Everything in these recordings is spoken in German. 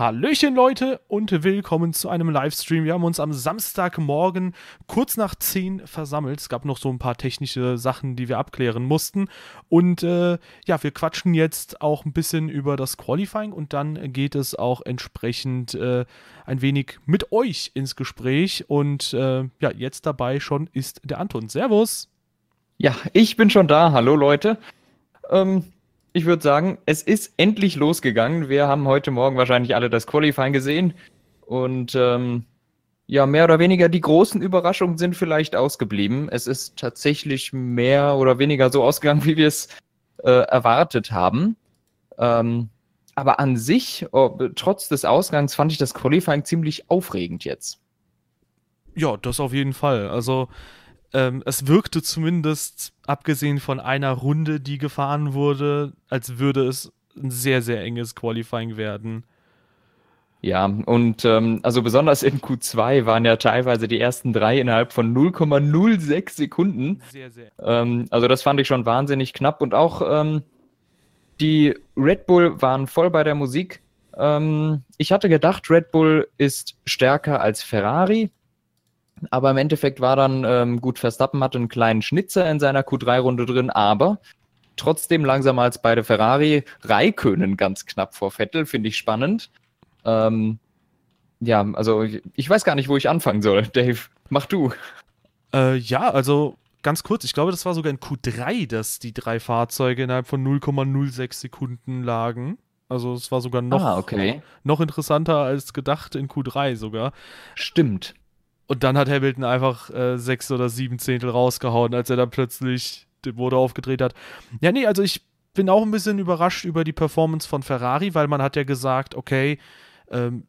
Hallöchen Leute und willkommen zu einem Livestream. Wir haben uns am Samstagmorgen kurz nach 10 versammelt. Es gab noch so ein paar technische Sachen, die wir abklären mussten. Und äh, ja, wir quatschen jetzt auch ein bisschen über das Qualifying und dann geht es auch entsprechend äh, ein wenig mit euch ins Gespräch. Und äh, ja, jetzt dabei schon ist der Anton. Servus. Ja, ich bin schon da. Hallo Leute. Ähm, ich würde sagen, es ist endlich losgegangen. Wir haben heute Morgen wahrscheinlich alle das Qualifying gesehen. Und ähm, ja, mehr oder weniger die großen Überraschungen sind vielleicht ausgeblieben. Es ist tatsächlich mehr oder weniger so ausgegangen, wie wir es äh, erwartet haben. Ähm, aber an sich, oh, trotz des Ausgangs, fand ich das Qualifying ziemlich aufregend jetzt. Ja, das auf jeden Fall. Also ähm, es wirkte zumindest, abgesehen von einer Runde, die gefahren wurde, als würde es ein sehr, sehr enges Qualifying werden. Ja, und ähm, also besonders in Q2 waren ja teilweise die ersten drei innerhalb von 0,06 Sekunden. Sehr, sehr. Ähm, also das fand ich schon wahnsinnig knapp. Und auch ähm, die Red Bull waren voll bei der Musik. Ähm, ich hatte gedacht, Red Bull ist stärker als Ferrari. Aber im Endeffekt war dann ähm, gut, Verstappen hatte einen kleinen Schnitzer in seiner Q3-Runde drin, aber trotzdem langsamer als beide Ferrari. Raikönen ganz knapp vor Vettel, finde ich spannend. Ähm, ja, also ich, ich, weiß gar nicht, wo ich anfangen soll. Dave, mach du. Äh, ja, also ganz kurz, ich glaube, das war sogar in Q3, dass die drei Fahrzeuge innerhalb von 0,06 Sekunden lagen. Also es war sogar noch, ah, okay. noch interessanter als gedacht in Q3 sogar. Stimmt. Und dann hat Hamilton einfach äh, sechs oder sieben Zehntel rausgehauen, als er dann plötzlich den Motor aufgedreht hat. Ja, nee, also ich bin auch ein bisschen überrascht über die Performance von Ferrari, weil man hat ja gesagt, okay, ähm,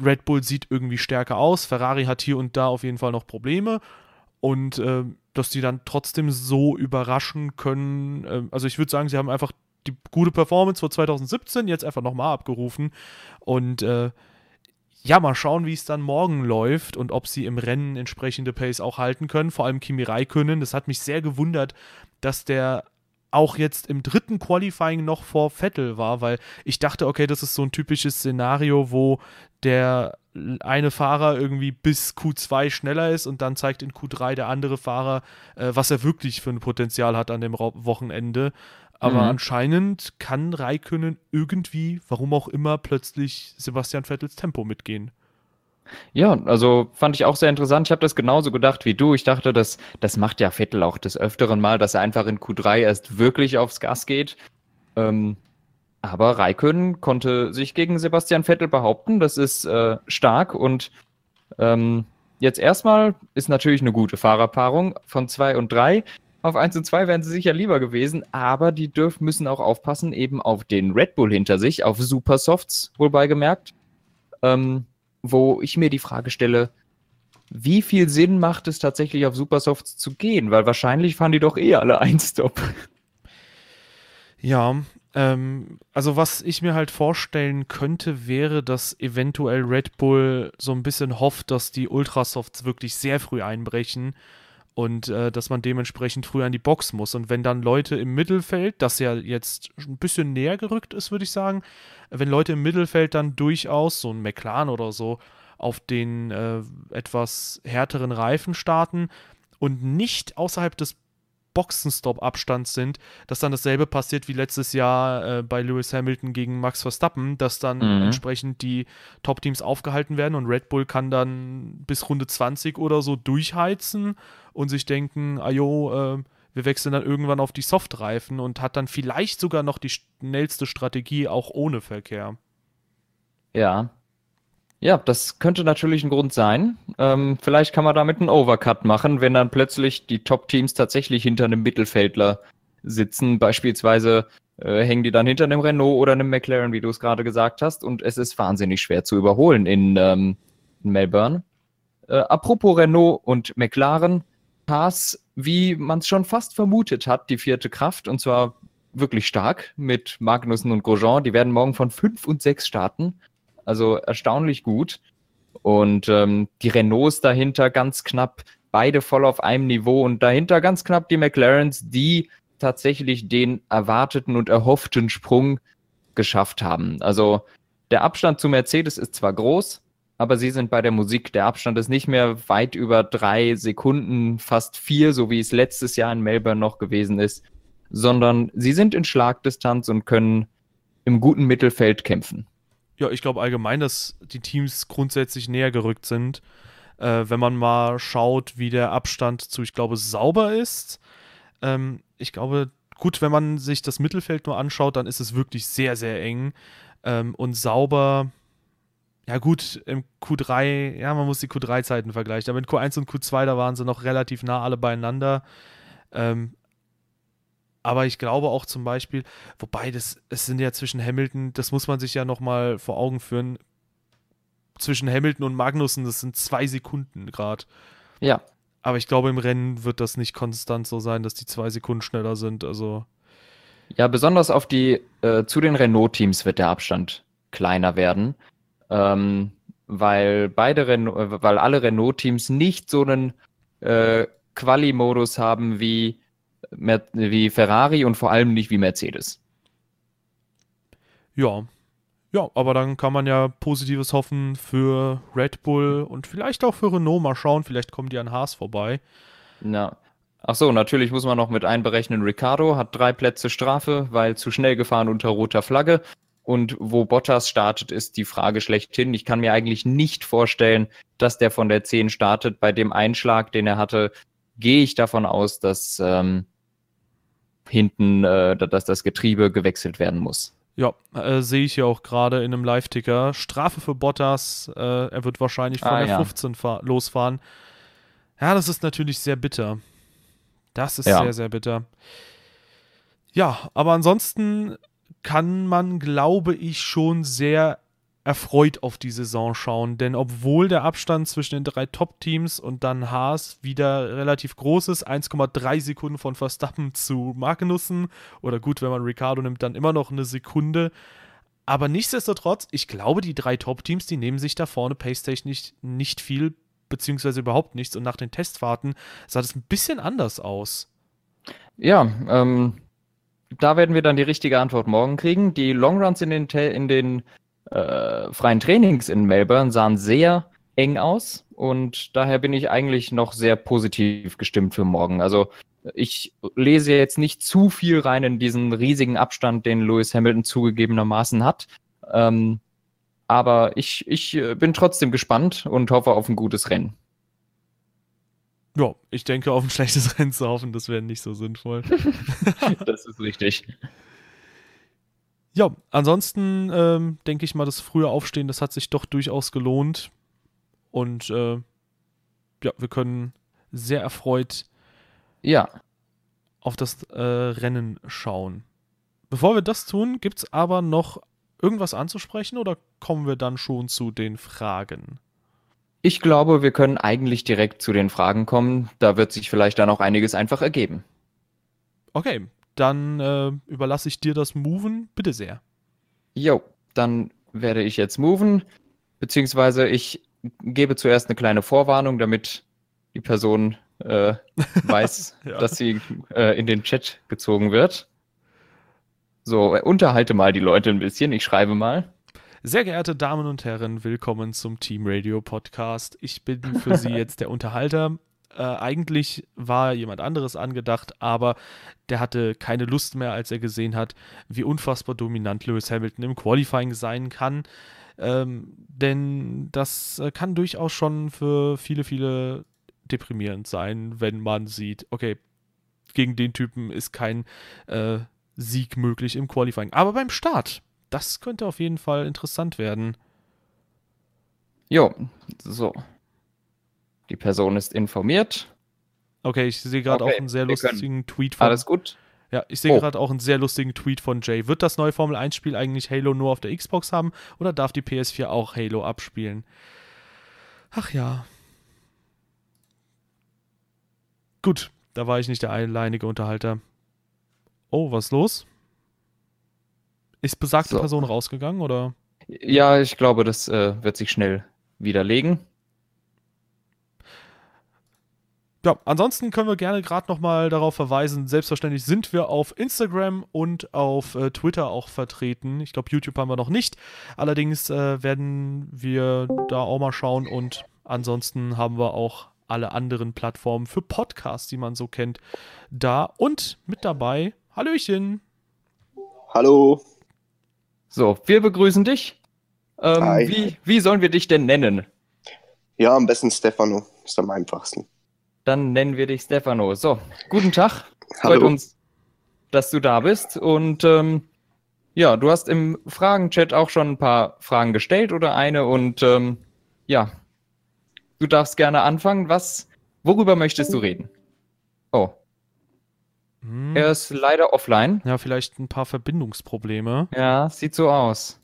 Red Bull sieht irgendwie stärker aus, Ferrari hat hier und da auf jeden Fall noch Probleme und äh, dass die dann trotzdem so überraschen können. Äh, also ich würde sagen, sie haben einfach die gute Performance vor 2017 jetzt einfach nochmal abgerufen und äh, ja, mal schauen, wie es dann morgen läuft und ob sie im Rennen entsprechende Pace auch halten können. Vor allem Kimi Räikkönen. Das hat mich sehr gewundert, dass der auch jetzt im dritten Qualifying noch vor Vettel war, weil ich dachte, okay, das ist so ein typisches Szenario, wo der eine Fahrer irgendwie bis Q2 schneller ist und dann zeigt in Q3 der andere Fahrer, äh, was er wirklich für ein Potenzial hat an dem Wochenende. Aber mhm. anscheinend kann Raikönnen irgendwie, warum auch immer, plötzlich Sebastian Vettels Tempo mitgehen. Ja, also fand ich auch sehr interessant. Ich habe das genauso gedacht wie du. Ich dachte, das, das macht ja Vettel auch des Öfteren mal, dass er einfach in Q3 erst wirklich aufs Gas geht. Ähm, aber Raikön konnte sich gegen Sebastian Vettel behaupten. Das ist äh, stark und ähm, jetzt erstmal ist natürlich eine gute Fahrerpaarung von 2 und 3. Auf 1 und 2 wären sie sicher lieber gewesen, aber die dürfen müssen auch aufpassen, eben auf den Red Bull hinter sich, auf Supersofts, wohl beigemerkt. Ähm, wo ich mir die Frage stelle, wie viel Sinn macht es tatsächlich auf Supersofts zu gehen? Weil wahrscheinlich fahren die doch eh alle Ein-Stop. Ja, ähm, also was ich mir halt vorstellen könnte, wäre, dass eventuell Red Bull so ein bisschen hofft, dass die Ultrasofts wirklich sehr früh einbrechen und äh, dass man dementsprechend früher an die Box muss. Und wenn dann Leute im Mittelfeld, das ja jetzt ein bisschen näher gerückt ist, würde ich sagen, wenn Leute im Mittelfeld dann durchaus, so ein McLaren oder so, auf den äh, etwas härteren Reifen starten und nicht außerhalb des Boxenstopp-Abstand sind, dass dann dasselbe passiert wie letztes Jahr äh, bei Lewis Hamilton gegen Max Verstappen, dass dann mhm. entsprechend die Top-Teams aufgehalten werden und Red Bull kann dann bis Runde 20 oder so durchheizen und sich denken, ajo, äh, wir wechseln dann irgendwann auf die Softreifen und hat dann vielleicht sogar noch die schnellste Strategie auch ohne Verkehr. Ja, ja, das könnte natürlich ein Grund sein. Ähm, vielleicht kann man damit einen Overcut machen, wenn dann plötzlich die Top-Teams tatsächlich hinter einem Mittelfeldler sitzen. Beispielsweise äh, hängen die dann hinter einem Renault oder einem McLaren, wie du es gerade gesagt hast. Und es ist wahnsinnig schwer zu überholen in, ähm, in Melbourne. Äh, apropos Renault und McLaren, Haas, wie man es schon fast vermutet hat, die vierte Kraft. Und zwar wirklich stark mit Magnussen und Grosjean. Die werden morgen von 5 und 6 starten. Also erstaunlich gut. Und ähm, die Renaults dahinter ganz knapp, beide voll auf einem Niveau und dahinter ganz knapp die McLarens, die tatsächlich den erwarteten und erhofften Sprung geschafft haben. Also der Abstand zu Mercedes ist zwar groß, aber sie sind bei der Musik. Der Abstand ist nicht mehr weit über drei Sekunden, fast vier, so wie es letztes Jahr in Melbourne noch gewesen ist, sondern sie sind in Schlagdistanz und können im guten Mittelfeld kämpfen. Ja, ich glaube allgemein, dass die Teams grundsätzlich näher gerückt sind. Äh, wenn man mal schaut, wie der Abstand zu, ich glaube, sauber ist. Ähm, ich glaube, gut, wenn man sich das Mittelfeld nur anschaut, dann ist es wirklich sehr, sehr eng. Ähm, und sauber, ja gut, im Q3, ja, man muss die Q3-Zeiten vergleichen. Aber in Q1 und Q2, da waren sie noch relativ nah alle beieinander. Ähm, aber ich glaube auch zum Beispiel, wobei das, es sind ja zwischen Hamilton, das muss man sich ja nochmal vor Augen führen, zwischen Hamilton und Magnussen, das sind zwei Sekunden gerade. Ja. Aber ich glaube, im Rennen wird das nicht konstant so sein, dass die zwei Sekunden schneller sind. Also. Ja, besonders auf die, äh, zu den Renault-Teams wird der Abstand kleiner werden. Ähm, weil beide Renault, äh, weil alle Renault-Teams nicht so einen äh, Quali-Modus haben wie, wie Ferrari und vor allem nicht wie Mercedes. Ja, ja, aber dann kann man ja Positives hoffen für Red Bull und vielleicht auch für Renault. Mal schauen, vielleicht kommen die an Haas vorbei. Na. Ach so, natürlich muss man noch mit einberechnen, Ricardo hat drei Plätze Strafe, weil zu schnell gefahren unter roter Flagge. Und wo Bottas startet, ist die Frage schlechthin. Ich kann mir eigentlich nicht vorstellen, dass der von der 10 startet. Bei dem Einschlag, den er hatte, gehe ich davon aus, dass ähm, hinten, äh, dass das Getriebe gewechselt werden muss. Ja, äh, sehe ich ja auch gerade in einem Live-Ticker. Strafe für Bottas. Äh, er wird wahrscheinlich von ah, der ja. 15 losfahren. Ja, das ist natürlich sehr bitter. Das ist ja. sehr, sehr bitter. Ja, aber ansonsten kann man, glaube ich, schon sehr erfreut auf die Saison schauen, denn obwohl der Abstand zwischen den drei Top-Teams und dann Haas wieder relativ groß ist, 1,3 Sekunden von Verstappen zu Magnussen oder gut, wenn man Ricardo nimmt, dann immer noch eine Sekunde. Aber nichtsdestotrotz, ich glaube, die drei Top-Teams, die nehmen sich da vorne Paystation nicht, nicht viel, beziehungsweise überhaupt nichts. Und nach den Testfahrten sah das ein bisschen anders aus. Ja, ähm, da werden wir dann die richtige Antwort morgen kriegen. Die Longruns in den, in den äh, freien Trainings in Melbourne sahen sehr eng aus und daher bin ich eigentlich noch sehr positiv gestimmt für morgen. Also ich lese jetzt nicht zu viel rein in diesen riesigen Abstand, den Lewis Hamilton zugegebenermaßen hat. Ähm, aber ich, ich äh, bin trotzdem gespannt und hoffe auf ein gutes Rennen. Ja, ich denke, auf ein schlechtes Rennen zu hoffen, das wäre nicht so sinnvoll. das ist richtig. Ja, ansonsten ähm, denke ich mal, das frühe Aufstehen, das hat sich doch durchaus gelohnt. Und äh, ja, wir können sehr erfreut ja. auf das äh, Rennen schauen. Bevor wir das tun, gibt es aber noch irgendwas anzusprechen oder kommen wir dann schon zu den Fragen? Ich glaube, wir können eigentlich direkt zu den Fragen kommen. Da wird sich vielleicht dann auch einiges einfach ergeben. Okay, dann äh, überlasse ich dir das Moven. Bitte sehr. Jo, dann werde ich jetzt moven, beziehungsweise ich gebe zuerst eine kleine Vorwarnung, damit die Person äh, weiß, ja. dass sie äh, in den Chat gezogen wird. So, unterhalte mal die Leute ein bisschen. Ich schreibe mal. Sehr geehrte Damen und Herren, willkommen zum Team Radio Podcast. Ich bin für Sie jetzt der Unterhalter. Äh, eigentlich war jemand anderes angedacht, aber der hatte keine Lust mehr, als er gesehen hat, wie unfassbar dominant Lewis Hamilton im Qualifying sein kann. Ähm, denn das äh, kann durchaus schon für viele, viele deprimierend sein, wenn man sieht, okay, gegen den Typen ist kein äh, Sieg möglich im Qualifying. Aber beim Start, das könnte auf jeden Fall interessant werden. Jo, so. Die Person ist informiert. Okay, ich sehe gerade okay, auch einen sehr lustigen Tweet von. Alles gut? Ja, ich sehe oh. gerade auch einen sehr lustigen Tweet von Jay. Wird das neue Formel 1-Spiel eigentlich Halo nur auf der Xbox haben oder darf die PS4 auch Halo abspielen? Ach ja. Gut, da war ich nicht der alleinige Unterhalter. Oh, was ist los? Ist besagte so. Person rausgegangen oder? Ja, ich glaube, das äh, wird sich schnell widerlegen. Ja, ansonsten können wir gerne gerade nochmal darauf verweisen, selbstverständlich sind wir auf Instagram und auf äh, Twitter auch vertreten. Ich glaube, YouTube haben wir noch nicht. Allerdings äh, werden wir da auch mal schauen und ansonsten haben wir auch alle anderen Plattformen für Podcasts, die man so kennt, da und mit dabei. Hallöchen. Hallo. So, wir begrüßen dich. Ähm, Hi. wie, wie sollen wir dich denn nennen? Ja, am besten Stefano. Ist am einfachsten. Dann nennen wir dich Stefano. So, guten Tag. Freut Hallo. uns, dass du da bist. Und ähm, ja, du hast im Fragenchat auch schon ein paar Fragen gestellt oder eine. Und ähm, ja, du darfst gerne anfangen. Was, worüber möchtest du reden? Oh, Hm. er ist leider offline. Ja, vielleicht ein paar Verbindungsprobleme. Ja, sieht so aus.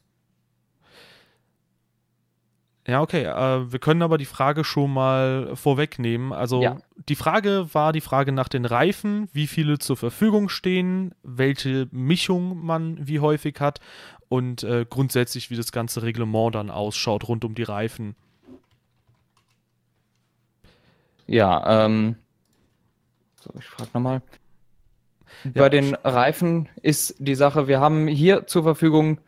Ja, okay. Äh, wir können aber die Frage schon mal vorwegnehmen. Also Ja. Die Frage war die Frage nach den Reifen, wie viele zur Verfügung stehen, welche Mischung man wie häufig hat und äh, grundsätzlich, wie das ganze Reglement dann ausschaut rund um die Reifen. Ja, ähm, so, ich frage nochmal. Ja. Bei den Reifen ist die Sache, wir haben hier zur Verfügung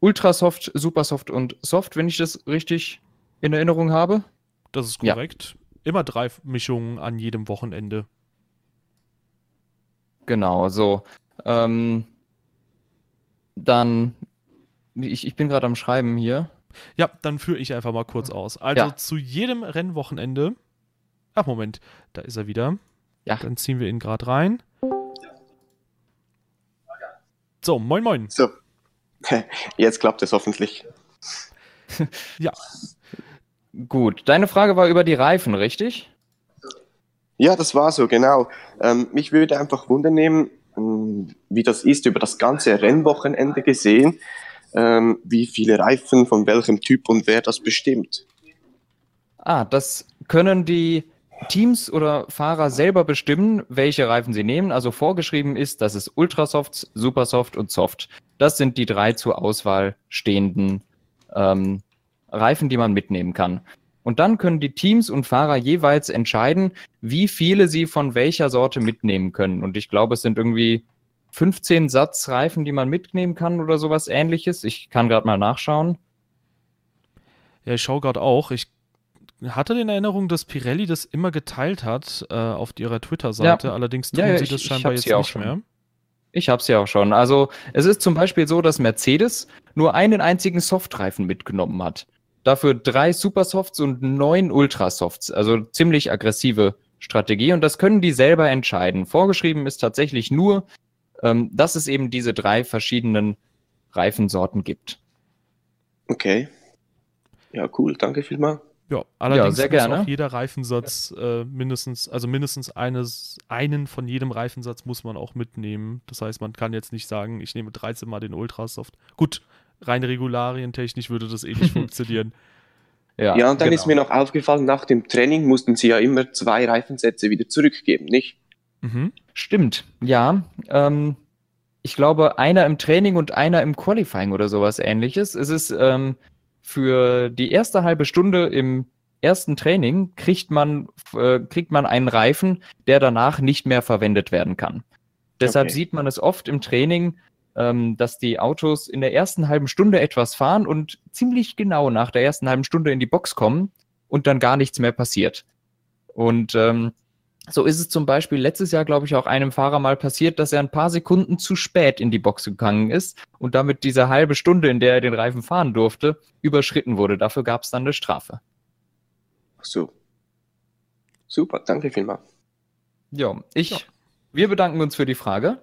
Ultrasoft, Supersoft und Soft, wenn ich das richtig in Erinnerung habe. Das ist Ja. Immer drei Mischungen an jedem Wochenende. Genau, so. Ähm, dann, ich, ich bin gerade am Schreiben hier. Ja, dann führe ich einfach mal kurz aus. Also Ja. zu jedem Rennwochenende. Ach, Moment, da ist er wieder. Ja. Dann ziehen wir ihn gerade rein. So, moin moin. So. Jetzt klappt es hoffentlich. Ja, Gut, deine Frage war über die Reifen, richtig? Ja, das war so, genau. Ähm, mich würde einfach wundern nehmen, ähm, wie das ist über das ganze Rennwochenende gesehen, ähm, wie viele Reifen von welchem Typ und wer das bestimmt. Ah, das können die Teams oder Fahrer selber bestimmen, welche Reifen sie nehmen. Also vorgeschrieben ist, dass es Ultrasoft, Supersoft und Soft. Das sind die drei zur Auswahl stehenden ähm, Reifen, die man mitnehmen kann. Und dann können die Teams und Fahrer jeweils entscheiden, wie viele sie von welcher Sorte mitnehmen können. Und ich glaube, es sind irgendwie 15 Satz Reifen, die man mitnehmen kann oder sowas ähnliches. Ich kann gerade mal nachschauen. ja ich schaue gerade auch. Ich hatte in Erinnerung, dass Pirelli das immer geteilt hat äh, auf ihrer Twitter-Seite. Ja. Allerdings tun Ja, ja, sie ich- das scheinbar jetzt nicht schon. mehr. Ich hab's ja auch schon. Also, es ist zum Beispiel so, dass Mercedes nur einen einzigen Softreifen mitgenommen hat. Dafür drei Supersofts und neun Ultrasofts. Also ziemlich aggressive Strategie. Und das können die selber entscheiden. Vorgeschrieben ist tatsächlich nur, ähm, dass es eben diese drei verschiedenen Reifensorten gibt. Okay. Ja, cool, danke vielmals. Ja, allerdings sehr muss gerne. auch jeder Reifensatz äh, mindestens, also mindestens eines, einen von jedem Reifensatz muss man auch mitnehmen. Das heißt, man kann jetzt nicht sagen, ich nehme 13 mal den Ultrasoft. Gut, rein regularientechnisch würde das eh nicht funktionieren. Ja, und dann genau. ist mir noch aufgefallen, nach dem Training mussten sie ja immer zwei Reifensätze wieder zurückgeben, nicht? Mhm. Stimmt, ja. Ähm, ich glaube, einer im Training und einer im Qualifying oder sowas ähnliches. Es ist ähm, für die erste halbe Stunde im ersten Training kriegt man, äh, kriegt man einen Reifen, der danach nicht mehr verwendet werden kann. Deshalb Okay. sieht man es oft im Training, ähm, dass die Autos in der ersten halben Stunde etwas fahren und ziemlich genau nach der ersten halben Stunde in die Box kommen und dann gar nichts mehr passiert. Und ähm, so ist es zum Beispiel letztes Jahr, glaube ich, auch einem Fahrer mal passiert, dass er ein paar Sekunden zu spät in die Box gegangen ist und damit diese halbe Stunde, in der er den Reifen fahren durfte, überschritten wurde. Dafür gab es dann eine Strafe. Ach so. Super, danke vielmals. Ja, ich, Ja. wir bedanken uns für die Frage.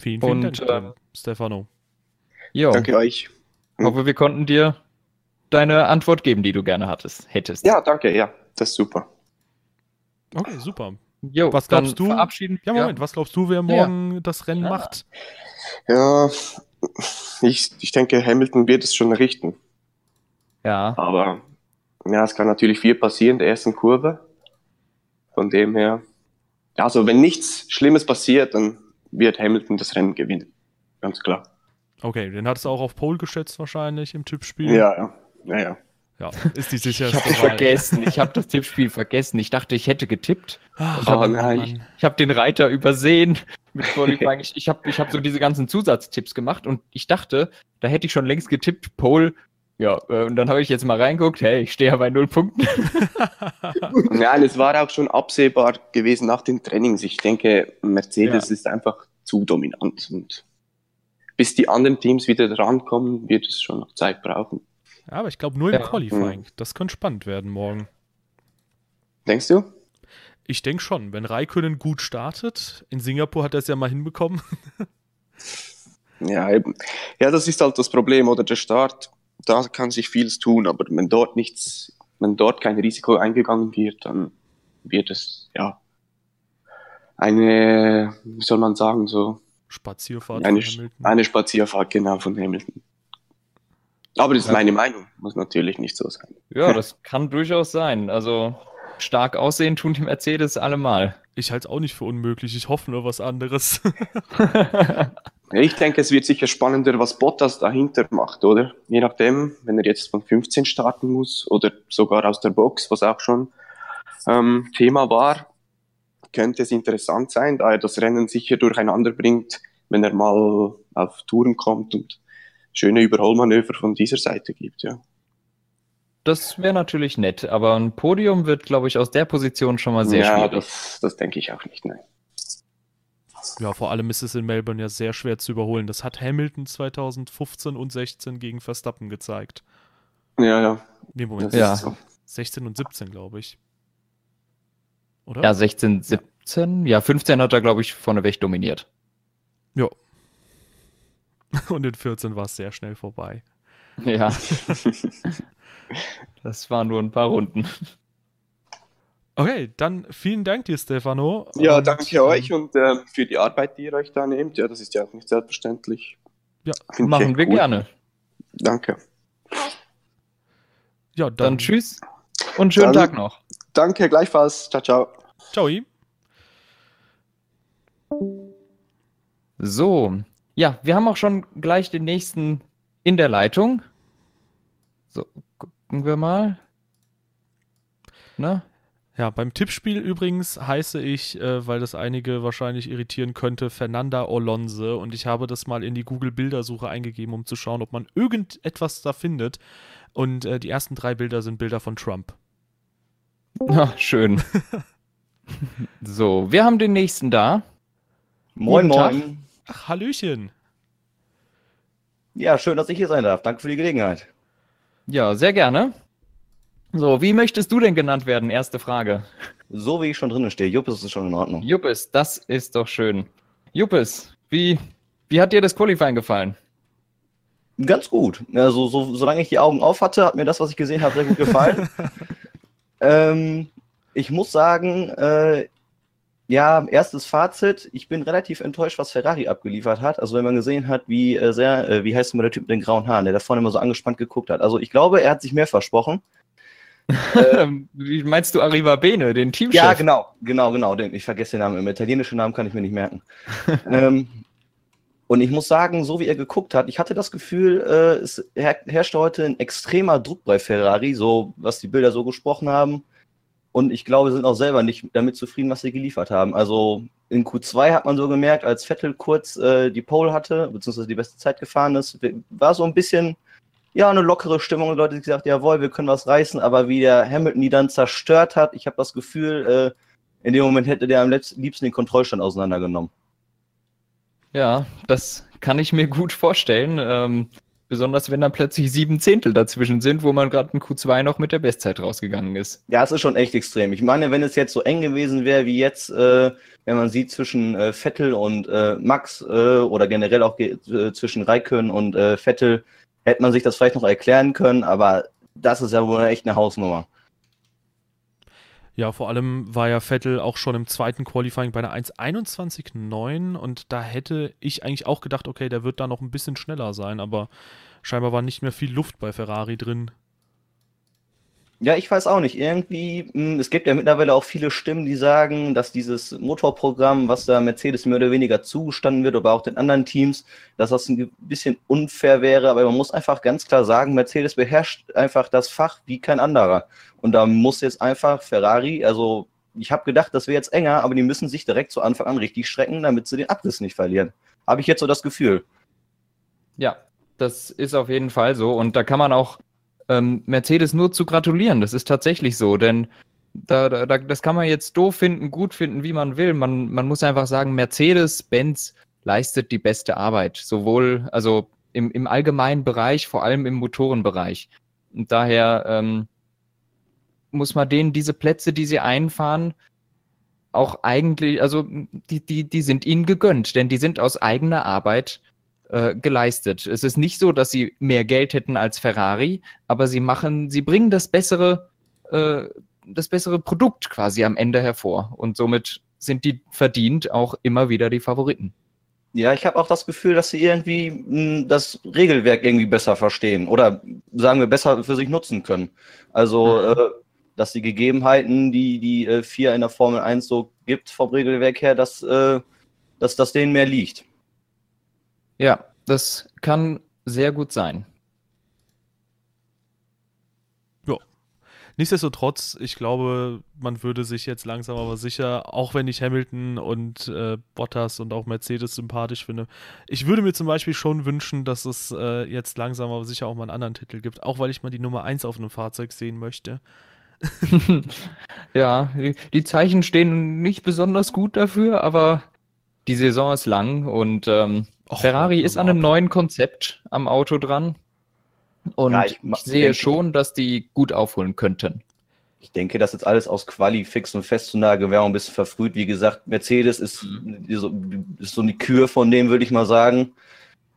Vielen, vielen Und, Dank, äh, Stefano. Jo, Danke euch. hoffe, wir konnten dir deine Antwort geben, die du gerne hattest, hättest. Ja, danke, ja, das ist super. Okay, super. jo, was glaubst du? Verabschieden. Ja, Moment, was glaubst du, wer morgen das Rennen Ja. macht? Ja, ich, ich denke, Hamilton wird es schon richten. Ja, Aber ja, es kann natürlich viel passieren in der ersten Kurve. Von dem her, ja, also wenn nichts Schlimmes passiert, dann wird Hamilton das Rennen gewinnen. Ganz klar. Okay, den hat es auch auf Pole geschätzt wahrscheinlich im Tippspiel. Ja, ja, ja, ja. Ja, ist die Ich sicherste habe Wahl. vergessen, ich habe das Tippspiel vergessen. Ich dachte, ich hätte getippt. Ach, Oh Mann, nein. Mann. Ich habe den Reiter übersehen. Ich ich habe ich hab so diese ganzen Zusatztipps gemacht und ich dachte, da hätte ich schon längst getippt, Pole. Ja, äh, und dann habe ich jetzt mal reinguckt, hey, ich stehe ja bei null Punkten. Nein, es war auch schon absehbar gewesen nach den Trainings. Ich denke, Mercedes Ja. ist einfach zu dominant. Und bis die anderen Teams wieder drankommen, wird es schon noch Zeit brauchen. Ja, aber ich glaube nur im Ja. Qualifying. Das könnte spannend werden morgen. Denkst du? Ich denke schon, wenn Raikönnen gut startet, in Singapur hat er es ja mal hinbekommen. Ja, eben. Ja, das ist halt das Problem, oder der Start, da kann sich vieles tun, aber wenn dort nichts, wenn dort kein Risiko eingegangen wird, dann wird es, ja, eine, wie soll man sagen, so, Spazierfahrt eine, von Hamilton. eine Spazierfahrt genau von Hamilton. Aber das ist Ja. meine Meinung, muss natürlich nicht so sein. Ja, das kann durchaus sein. Also stark aussehen tun die Mercedes allemal. Ich halte es auch nicht für unmöglich. Ich hoffe nur was anderes. Ich denke, es wird sicher spannender, was Bottas dahinter macht, oder? Je nachdem, wenn er jetzt von 15 starten muss oder sogar aus der Box, was auch schon ähm, Thema war, könnte es interessant sein, da er das Rennen sicher durcheinander bringt, wenn er mal auf Touren kommt und schöne Überholmanöver von dieser Seite gibt, ja. Das wäre natürlich nett, aber ein Podium wird, glaube ich, aus der Position schon mal sehr ja, schwierig. das, das denke ich auch nicht, nein. Ja, vor allem ist es in Melbourne ja sehr schwer zu überholen. Das hat Hamilton 2015 und 16 gegen Verstappen gezeigt. Ja, ja. Nee, Moment. Ja. so. 16 und 17, glaube ich. Oder? Ja, 16, 17. Ja, 15 hat er, glaube ich, vorneweg dominiert. Ja. Und in 14 war es sehr schnell vorbei. Ja. das waren nur ein paar Runden. Okay, dann vielen Dank dir, Stefano. Ja, Und, danke ähm, euch und ähm, für die Arbeit, die ihr euch da nehmt. Ja, das ist ja auch nicht selbstverständlich. Ja, Find Machen wir gut. gerne. Danke. Ja, Dann, dann, tschüss und schönen Dann- Tag noch. Danke, gleichfalls. Ciao, ciao. Ciao. So, ja, wir haben auch schon gleich den nächsten in der Leitung. So, gucken wir mal. Na? Ja, beim Tippspiel übrigens heiße ich, äh, weil das einige wahrscheinlich irritieren könnte, Fernanda Olonse und ich habe das mal in die Google-Bildersuche eingegeben, um zu schauen, ob man irgendetwas da findet. Und äh, die ersten drei Bilder sind Bilder von Trump. Ja, schön. so, wir haben den nächsten da. Moin, moin. Ach, Hallöchen. Ja, schön, dass ich hier sein darf. Danke für die Gelegenheit. Ja, sehr gerne. So, wie möchtest du denn genannt werden? Erste Frage. So wie ich schon drinnen stehe. Jupp, ist schon in Ordnung. Juppes, das ist doch schön. Juppes, wie, wie hat dir das Qualifying gefallen? Ganz gut. Also, so, solange ich die Augen auf hatte, hat mir das, was ich gesehen habe, sehr gut gefallen. ähm, ich muss sagen, äh, ja, erstes Fazit. Ich bin relativ enttäuscht, was Ferrari abgeliefert hat. Also, wenn man gesehen hat, wie äh, sehr, äh, wie heißt immer der Typ mit den grauen Haaren, der da vorne immer so angespannt geguckt hat. Also, ich glaube, er hat sich mehr versprochen. Ähm, wie meinst du Arriva Bene, den Teamchef? Ja, genau, genau, genau. Den, ich vergesse den Namen. Im italienischen Namen kann ich mir nicht merken. ähm, und ich muss sagen, so wie er geguckt hat, ich hatte das Gefühl, äh, es her herrschte heute ein extremer Druck bei Ferrari, so was die Bilder so gesprochen haben. Und ich glaube, sie sind auch selber nicht damit zufrieden, was sie geliefert haben. Also in Q2 hat man so gemerkt, als Vettel kurz äh, die Pole hatte, beziehungsweise die beste Zeit gefahren ist, war so ein bisschen, ja, eine lockere Stimmung. Die Leute haben gesagt, jawohl, wir können was reißen, aber wie der Hamilton die dann zerstört hat, ich habe das Gefühl, äh, in dem Moment hätte der am liebsten den Kontrollstand auseinandergenommen. Ja, das kann ich mir gut vorstellen. Ähm, besonders wenn dann plötzlich sieben Zehntel dazwischen sind, wo man gerade in Q2 noch mit der Bestzeit rausgegangen ist. Ja, es ist schon echt extrem. Ich meine, wenn es jetzt so eng gewesen wäre wie jetzt, äh, wenn man sieht zwischen äh, Vettel und äh, Max äh, oder generell auch äh, zwischen Raikön und Vettel, hätte man sich das vielleicht noch erklären können, aber das ist ja wohl echt eine Hausnummer. Ja, vor allem war ja Vettel auch schon im zweiten Qualifying bei einer 1,21,9 und da hätte ich eigentlich auch gedacht, okay, der wird da noch ein bisschen schneller sein, aber scheinbar war nicht mehr viel Luft bei Ferrari drin. Ja, ich weiß auch nicht. Irgendwie, mh, es gibt ja mittlerweile auch viele Stimmen, die sagen, dass dieses Motorprogramm, was da Mercedes mehr oder weniger zugestanden wird, aber auch den anderen Teams, dass das ein bisschen unfair wäre. Aber man muss einfach ganz klar sagen, Mercedes beherrscht einfach das Fach wie kein anderer. Und da muss jetzt einfach Ferrari, also ich habe gedacht, das wäre jetzt enger, aber die müssen sich direkt zu Anfang an richtig strecken, damit sie den Abriss nicht verlieren. Habe ich jetzt so das Gefühl. Ja, das ist auf jeden Fall so. Und da kann man auch ähm, Mercedes nur zu gratulieren. Das ist tatsächlich so, denn da, da, das kann man jetzt doof finden, gut finden, wie man will. Man, man muss einfach sagen, Mercedes-Benz leistet die beste Arbeit. Sowohl, also im, im allgemeinen Bereich, vor allem im Motorenbereich. Und daher ähm, muss man denen diese Plätze, die sie einfahren, auch eigentlich, also die, die, die sind ihnen gegönnt, denn die sind aus eigener Arbeit äh, geleistet. Es ist nicht so, dass sie mehr Geld hätten als Ferrari, aber sie machen, sie bringen das bessere, äh, das bessere Produkt quasi am Ende hervor. Und somit sind die verdient auch immer wieder die Favoriten. Ja, ich habe auch das Gefühl, dass sie irgendwie mh, hm, das Regelwerk irgendwie besser verstehen oder sagen wir besser für sich nutzen können. Also, mhm. äh, dass die Gegebenheiten, die die äh, vier in der Formel 1 so gibt vom Regelwerk her, dass, äh, dass das denen mehr liegt. Ja, das kann sehr gut sein. Ja. Nichtsdestotrotz, ich glaube, man würde sich jetzt langsam aber sicher, auch wenn ich Hamilton und äh, Bottas und auch Mercedes sympathisch finde, ich würde mir zum Beispiel schon wünschen, dass es äh, jetzt langsam aber sicher auch mal einen anderen Titel gibt, auch weil ich mal die Nummer 1 auf einem Fahrzeug sehen möchte. ja, die, die, Zeichen stehen nicht besonders gut dafür, aber die Saison ist lang und ähm, Och, Ferrari ist an einem neuen Konzept am Auto dran. Und ja, ich, ich, sehe denke, schon, dass die gut aufholen könnten. Ich denke, das jetzt alles aus Quali fix und festzunageln wäre ein bisschen verfrüht. Wie gesagt, Mercedes ist, mhm. so, ist so eine Kür von dem, würde ich mal sagen.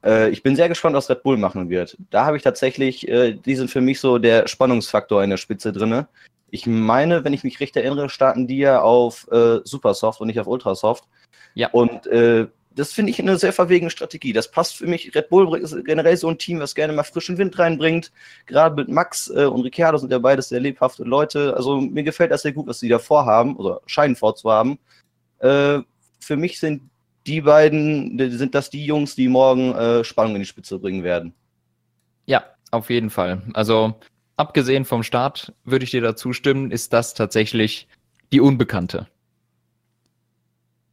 Äh, ich bin sehr gespannt, was Red Bull machen wird. Da habe ich tatsächlich, äh, die sind für mich so der Spannungsfaktor in der Spitze drin. Ich meine, wenn ich mich recht erinnere, starten die ja auf äh, Supersoft und nicht auf Ultrasoft. Ja. Und äh, das finde ich eine sehr verwegene Strategie. Das passt für mich. Red Bull ist generell so ein Team, was gerne mal frischen Wind reinbringt. Gerade mit Max äh, und Ricciardo sind ja beides sehr lebhafte Leute. Also mir gefällt das sehr gut, was sie da vorhaben oder scheinen vorzuhaben. Äh, für mich sind die beiden, sind das die Jungs, die morgen äh, Spannung in die Spitze bringen werden. Ja, auf jeden Fall. Also abgesehen vom Start würde ich dir dazu stimmen, ist das tatsächlich die Unbekannte.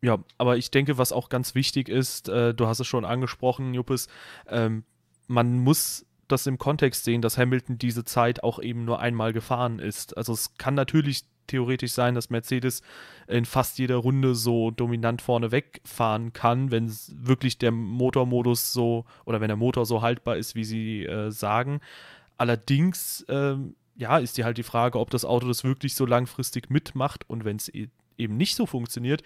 Ja, aber ich denke, was auch ganz wichtig ist, äh, du hast es schon angesprochen, Juppes, ähm, man muss das im Kontext sehen, dass Hamilton diese Zeit auch eben nur einmal gefahren ist. Also es kann natürlich theoretisch sein, dass Mercedes in fast jeder Runde so dominant vorne wegfahren kann, wenn wirklich der Motormodus so oder wenn der Motor so haltbar ist, wie sie äh, sagen. Allerdings, ähm, ja, ist die halt die Frage, ob das Auto das wirklich so langfristig mitmacht und wenn es e eben nicht so funktioniert,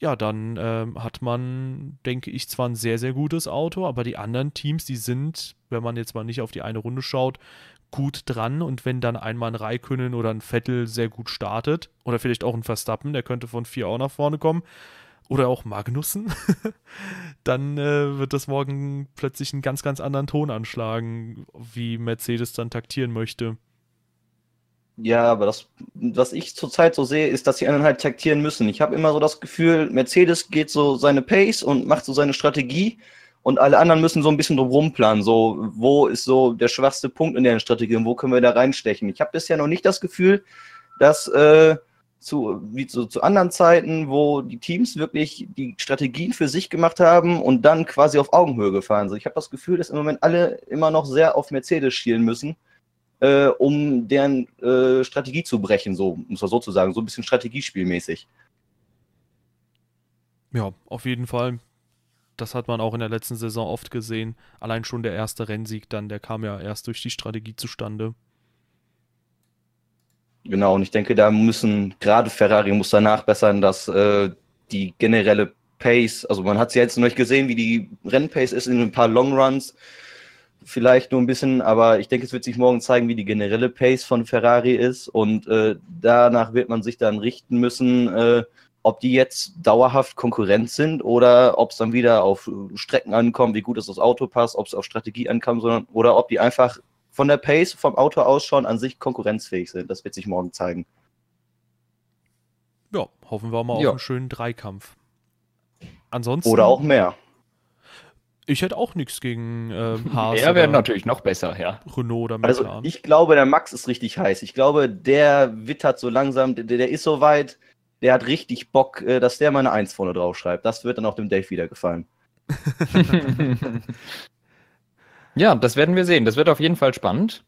ja, dann ähm, hat man, denke ich, zwar ein sehr, sehr gutes Auto, aber die anderen Teams, die sind, wenn man jetzt mal nicht auf die eine Runde schaut, gut dran und wenn dann einmal ein Raikönnen oder ein Vettel sehr gut startet oder vielleicht auch ein Verstappen, der könnte von vier auch nach vorne kommen oder auch Magnussen, dann äh, wird das morgen plötzlich einen ganz, ganz anderen Ton anschlagen, wie Mercedes dann taktieren möchte. Ja, aber das, was ich zurzeit so sehe, ist, dass die anderen halt taktieren müssen. Ich habe immer so das Gefühl, Mercedes geht so seine Pace und macht so seine Strategie und alle anderen müssen so ein bisschen drum planen. So, wo ist so der schwachste Punkt in der Strategie und wo können wir da reinstechen? Ich habe bisher noch nicht das Gefühl, dass äh, zu, wie zu, zu anderen Zeiten, wo die Teams wirklich die Strategien für sich gemacht haben und dann quasi auf Augenhöhe gefahren sind. Ich habe das Gefühl, dass im Moment alle immer noch sehr auf Mercedes schielen müssen äh, um deren äh, Strategie zu brechen, so muss man sozusagen, so ein bisschen strategiespielmäßig. Ja, auf jeden Fall. Das hat man auch in der letzten Saison oft gesehen. Allein schon der erste Rennsieg dann, der kam ja erst durch die Strategie zustande. Genau, und ich denke, da müssen, gerade Ferrari muss danach bessern, dass äh, die generelle Pace, also man hat es ja jetzt noch nicht gesehen, wie die Rennpace ist in ein paar Longruns vielleicht nur ein bisschen, aber ich denke, es wird sich morgen zeigen, wie die generelle Pace von Ferrari ist und äh, danach wird man sich dann richten müssen, äh, ob die jetzt dauerhaft Konkurrent sind oder ob es dann wieder auf Strecken ankommt, wie gut es das Auto passt, ob es auf Strategie ankommt, sondern oder ob die einfach von der Pace, vom Auto aus schon an sich konkurrenzfähig sind. Das wird sich morgen zeigen. Ja, hoffen wir mal Ja. auf einen schönen Dreikampf. Ansonsten. Oder auch mehr. Ich hätte auch nichts gegen äh, Haas Der wäre natürlich noch besser, ja. Renault oder Also McLaren. ich glaube, der Max ist richtig heiß. Ich glaube, der wittert so langsam, der, der ist so weit, der hat richtig Bock, äh, dass der mal eine Eins vorne drauf schreibt. Das wird dann auch dem Dave wieder gefallen. ja, das werden wir sehen. Das wird auf jeden Fall spannend.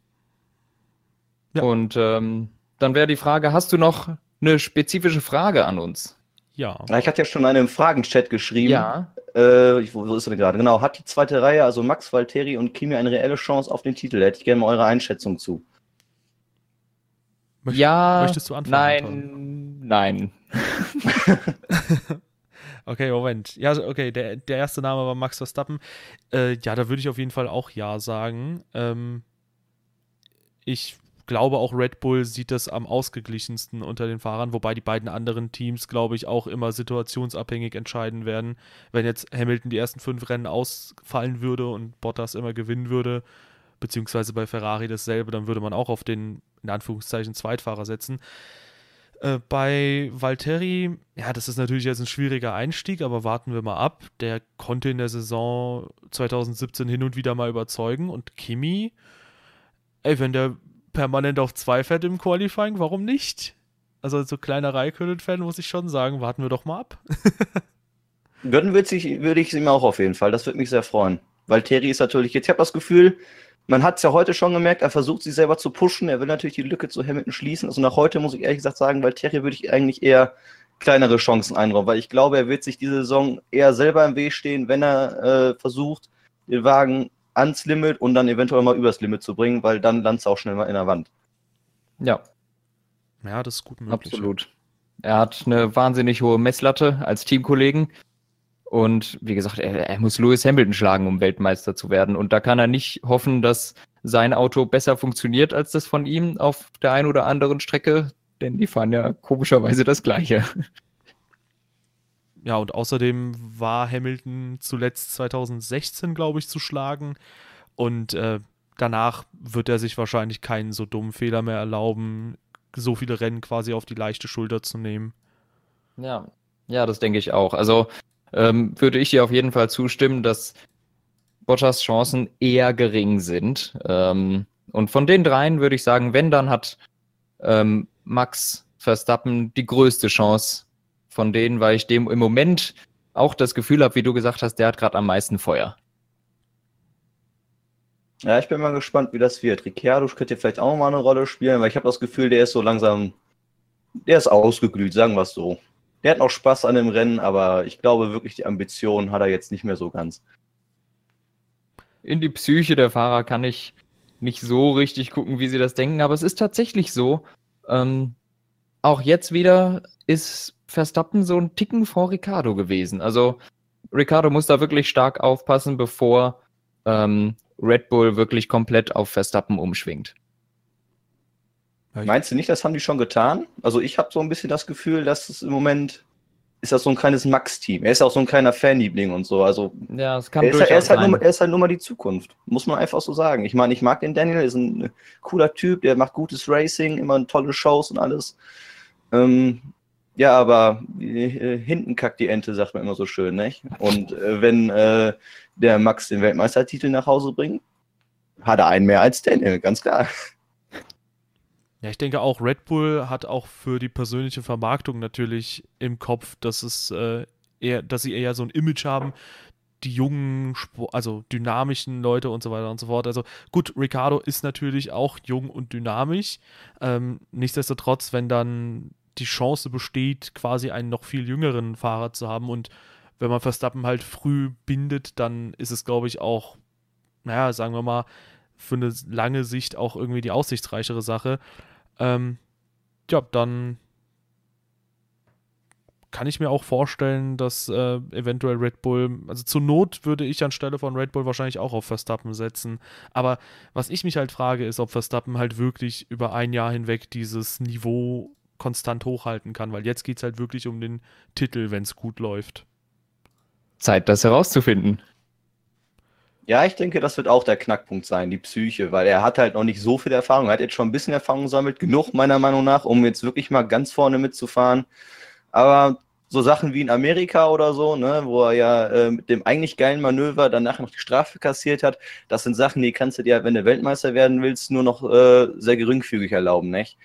Ja. Und ähm, dann wäre die Frage, hast du noch eine spezifische Frage an uns? Ja. Ja, Ich hatte ja schon eine im Fragenchat geschrieben. Ja. Äh, wo, wo ist er denn gerade? Genau. Hat die zweite Reihe, also Max, Valtteri und Kimi, eine reelle Chance auf den Titel? Da hätte ich gerne mal eure Einschätzung zu. Möcht- ja. möchtest du Nein. anfangen, Nein. Okay, Moment. Ja, okay, der, der erste Name war Max Verstappen. Äh, ja, da würde ich auf jeden Fall auch Ja sagen. Ähm, ich glaube auch Red Bull sieht das am ausgeglichensten unter den Fahrern, wobei die beiden anderen Teams, glaube ich, auch immer situationsabhängig entscheiden werden. Wenn jetzt Hamilton die ersten fünf Rennen ausfallen würde und Bottas immer gewinnen würde, beziehungsweise bei Ferrari dasselbe, dann würde man auch auf den, in Anführungszeichen, Zweitfahrer setzen. Äh, bei Valtteri, ja, das ist natürlich jetzt ein schwieriger Einstieg, aber warten wir mal ab. Der konnte in der Saison 2017 hin und wieder mal überzeugen und Kimi, ey, wenn der permanent auf zwei fährt im Qualifying, warum nicht? Also als so kleiner Raikönnen-Fan muss ich schon sagen, warten wir doch mal ab. Gönnen würde ich, würde ich ihm auch auf jeden Fall. Das würde mich sehr freuen. Weil Terry ist natürlich jetzt, ich habe das Gefühl, man hat es ja heute schon gemerkt, er versucht sich selber zu pushen. Er will natürlich die Lücke zu Hamilton schließen. Also nach heute muss ich ehrlich gesagt sagen, weil Terry würde ich eigentlich eher kleinere Chancen einräumen, weil ich glaube, er wird sich diese Saison eher selber im Weg stehen, wenn er äh, versucht, den Wagen ans Limit und dann eventuell mal übers Limit zu bringen, weil dann landet es auch schnell mal in der Wand. Ja, Ja, das ist gut möglich. absolut. Er hat eine wahnsinnig hohe Messlatte als Teamkollegen. Und wie gesagt, er, er muss Lewis Hamilton schlagen, um Weltmeister zu werden. Und da kann er nicht hoffen, dass sein Auto besser funktioniert als das von ihm auf der einen oder anderen Strecke, denn die fahren ja komischerweise das gleiche. Ja, und außerdem war Hamilton zuletzt 2016, glaube ich, zu schlagen. Und äh, danach wird er sich wahrscheinlich keinen so dummen Fehler mehr erlauben, so viele Rennen quasi auf die leichte Schulter zu nehmen. Ja, ja, das denke ich auch. Also ähm, würde ich dir auf jeden Fall zustimmen, dass Bottas Chancen eher gering sind. Ähm, und von den dreien würde ich sagen, wenn, dann hat ähm, Max Verstappen die größte Chance von denen, weil ich dem im Moment auch das Gefühl habe, wie du gesagt hast, der hat gerade am meisten Feuer. Ja, ich bin mal gespannt, wie das wird. Ricciardo könnte vielleicht auch mal eine Rolle spielen, weil ich habe das Gefühl, der ist so langsam, der ist ausgeglüht, sagen wir es so. Der hat noch Spaß an dem Rennen, aber ich glaube wirklich, die Ambition hat er jetzt nicht mehr so ganz. in die Psyche der Fahrer kann ich nicht so richtig gucken, wie sie das denken, aber es ist tatsächlich so. Ähm, auch jetzt wieder ist Verstappen so ein Ticken vor Ricardo gewesen. Also Ricardo muss da wirklich stark aufpassen, bevor ähm, Red Bull wirklich komplett auf Verstappen umschwingt. Meinst du nicht, das haben die schon getan? Also ich habe so ein bisschen das Gefühl, dass es im Moment ist das so ein kleines Max-Team. Er ist auch so ein kleiner Fanliebling und so. Also Ja, es kann er ist, durchaus er, ist halt sein. nur, er ist halt nur mal die Zukunft. Muss man einfach so sagen. Ich meine, ich mag den Daniel, ist ein cooler Typ, der macht gutes Racing, immer tolle Shows und alles. Ähm, ja, aber äh, hinten kackt die Ente, sagt man immer so schön, nicht? Und äh, wenn äh, der Max den Weltmeistertitel nach Hause bringt, hat er einen mehr als Daniel, ganz klar. Ja, ich denke auch, Red Bull hat auch für die persönliche Vermarktung natürlich im Kopf, dass es äh, eher, dass sie eher so ein Image haben, die jungen, also dynamischen Leute und so weiter und so fort. Also gut, Ricardo ist natürlich auch jung und dynamisch. Ähm, nichtsdestotrotz, wenn dann die Chance besteht, quasi einen noch viel jüngeren Fahrer zu haben und wenn man Verstappen halt früh bindet, dann ist es, glaube ich, auch, naja, sagen wir mal, für eine lange Sicht auch irgendwie die aussichtsreichere Sache. Ähm, ja, dann kann ich mir auch vorstellen, dass äh, eventuell Red Bull, also zur Not würde ich anstelle von Red Bull wahrscheinlich auch auf Verstappen setzen. Aber was ich mich halt frage, ist, ob Verstappen halt wirklich über ein Jahr hinweg dieses Niveau konstant hochhalten kann, weil jetzt geht es halt wirklich um den Titel, wenn es gut läuft. Zeit, das herauszufinden. Ja, ich denke, das wird auch der Knackpunkt sein, die Psyche, weil er hat halt noch nicht so viel Erfahrung. Er hat jetzt schon ein bisschen Erfahrung gesammelt, genug meiner Meinung nach, um jetzt wirklich mal ganz vorne mitzufahren. Aber so Sachen wie in Amerika oder so, ne, wo er ja äh, mit dem eigentlich geilen Manöver danach noch die Strafe kassiert hat, das sind Sachen, die kannst du dir, wenn du Weltmeister werden willst, nur noch äh, sehr geringfügig erlauben, nicht?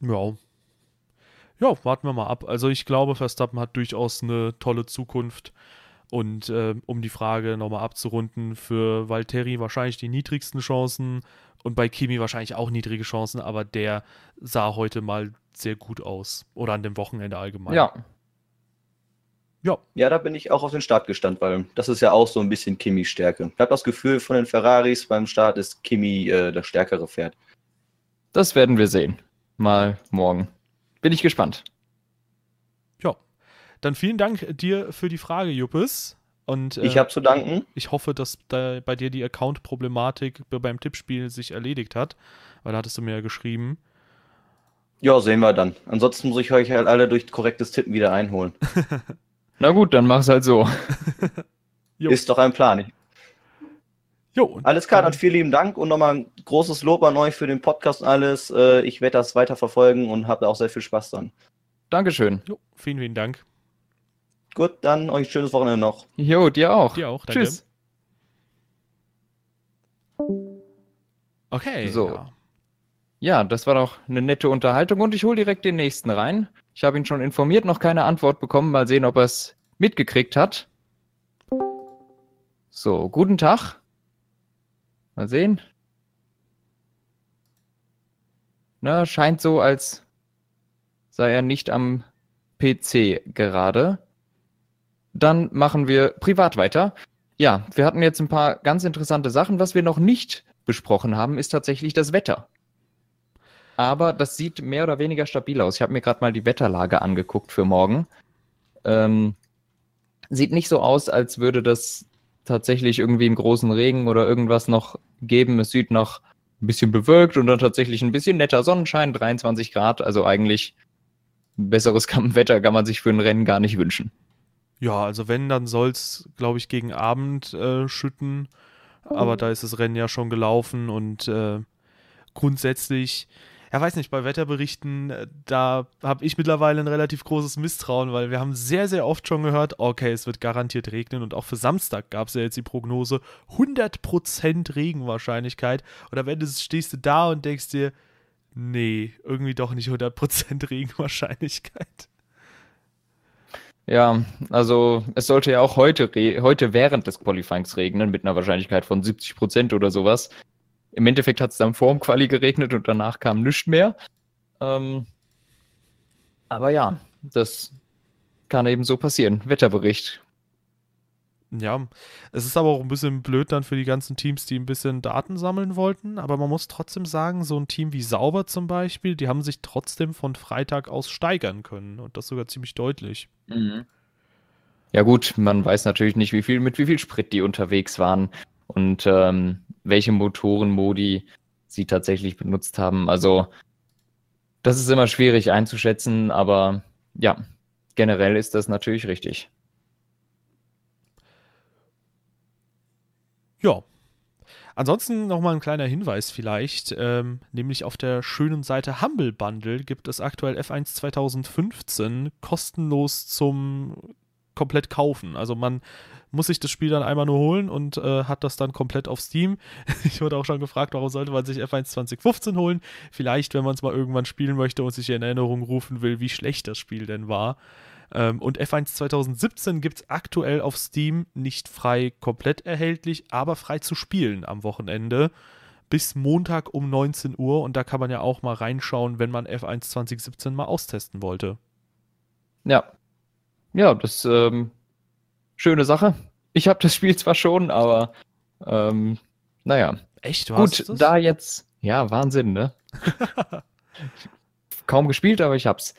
Ja. Ja, warten wir mal ab. Also ich glaube, Verstappen hat durchaus eine tolle Zukunft. Und äh, um die Frage nochmal abzurunden, für Valtteri wahrscheinlich die niedrigsten Chancen und bei Kimi wahrscheinlich auch niedrige Chancen, aber der sah heute mal sehr gut aus. Oder an dem Wochenende allgemein. Ja. Ja. Ja, da bin ich auch auf den Start gestand, weil das ist ja auch so ein bisschen Kimis Stärke. Ich habe das Gefühl, von den Ferraris beim Start ist Kimi äh, das stärkere Pferd. Das werden wir sehen. Mal morgen. Bin ich gespannt. Ja. Dann vielen Dank dir für die Frage, Juppes. Und, äh, Ich habe zu danken. ich hoffe, dass da bei dir die Account-Problematik be- beim Tippspiel sich erledigt hat. Weil da hattest du mir ja geschrieben. Ja, sehen wir dann. Ansonsten muss ich euch halt alle durch korrektes Tippen wieder einholen. Na gut, dann mach's halt so. Ist doch ein Plan. Ich- Jo, Alles klar, dann vielen lieben Dank und nochmal ein großes Lob an euch für den Podcast und alles. Äh, Ich werde das weiter verfolgen und habe auch sehr viel Spaß dran. Dankeschön. Jo, vielen, vielen Dank. Gut, dann euch ein schönes Wochenende noch. Jo, dir auch. Dir auch, danke. Tschüss. Okay. So. Ja. Ja, das war doch eine nette Unterhaltung und ich hole direkt den nächsten rein. Ich habe ihn schon informiert, noch keine Antwort bekommen. Mal sehen, ob er es mitgekriegt hat. So, guten Tag. Mal sehen. Na, scheint so, als sei er nicht am PC gerade. Dann machen wir privat weiter. Ja, wir hatten jetzt ein paar ganz interessante Sachen. Was wir noch nicht besprochen haben, ist tatsächlich das Wetter. Aber das sieht mehr oder weniger stabil aus. Ich habe mir gerade mal die Wetterlage angeguckt für morgen. Ähm, sieht nicht so aus, als würde das tatsächlich irgendwie einen großen Regen oder irgendwas noch geben. Es sieht noch ein bisschen bewölkt und dann tatsächlich ein bisschen netter Sonnenschein, 23 Grad. Also eigentlich besseres Wetter kann man sich für ein Rennen gar nicht wünschen. Ja, also wenn, dann soll es, glaube ich, gegen Abend äh, schütten. Aber da ist das Rennen ja schon gelaufen und äh, grundsätzlich, ja, weiß nicht, bei Wetterberichten, äh, da habe ich mittlerweile ein relativ großes Misstrauen, weil wir haben sehr, sehr oft schon gehört, okay, es wird garantiert regnen und auch für Samstag gab es ja jetzt die Prognose 100% Regenwahrscheinlichkeit. Oder wenn du stehst du da und denkst dir, nee, irgendwie doch nicht 100% Regenwahrscheinlichkeit. Ja, also es sollte ja auch heute, heute während des Qualifyings regnen, mit einer Wahrscheinlichkeit von 70 Prozent oder sowas. Im Endeffekt hat es dann vor dem Quali geregnet und danach kam nichts mehr. Ähm, aber ja, das kann eben so passieren. Wetterbericht. Ja, es ist aber auch ein bisschen blöd dann für die ganzen Teams, die ein bisschen Daten sammeln wollten. Aber man muss trotzdem sagen, so ein Team wie Sauber zum Beispiel, die haben sich trotzdem von Freitag aus steigern können. Und das sogar ziemlich deutlich. Ja gut, man weiß natürlich nicht, wie viel, mit wie viel Sprit die unterwegs waren und ähm, welche Motorenmodi sie tatsächlich benutzt haben. Also das ist immer schwierig einzuschätzen, aber ja, generell ist das natürlich richtig. Ja. Ansonsten nochmal ein kleiner Hinweis vielleicht, ähm, nämlich auf der schönen Seite Humble Bundle gibt es aktuell F1 2015 kostenlos zum komplett kaufen. Also man muss sich das Spiel dann einmal nur holen und äh, hat das dann komplett auf Steam. Ich wurde auch schon gefragt, warum sollte man sich F1 2015 holen? Vielleicht, wenn man es mal irgendwann spielen möchte und sich in Erinnerung rufen will, wie schlecht das Spiel denn war. Ähm, und F1 2017 gibt es aktuell auf Steam nicht frei komplett erhältlich, aber frei zu spielen am Wochenende bis Montag um 19 Uhr. Und da kann man ja auch mal reinschauen, wenn man F1 2017 mal austesten wollte. Ja. Ja, das ähm, schöne Sache. Ich habe das Spiel zwar schon, aber ähm, naja. Echt? Du Gut, hast da jetzt, ja, Wahnsinn, ne? Kaum gespielt, aber ich hab's.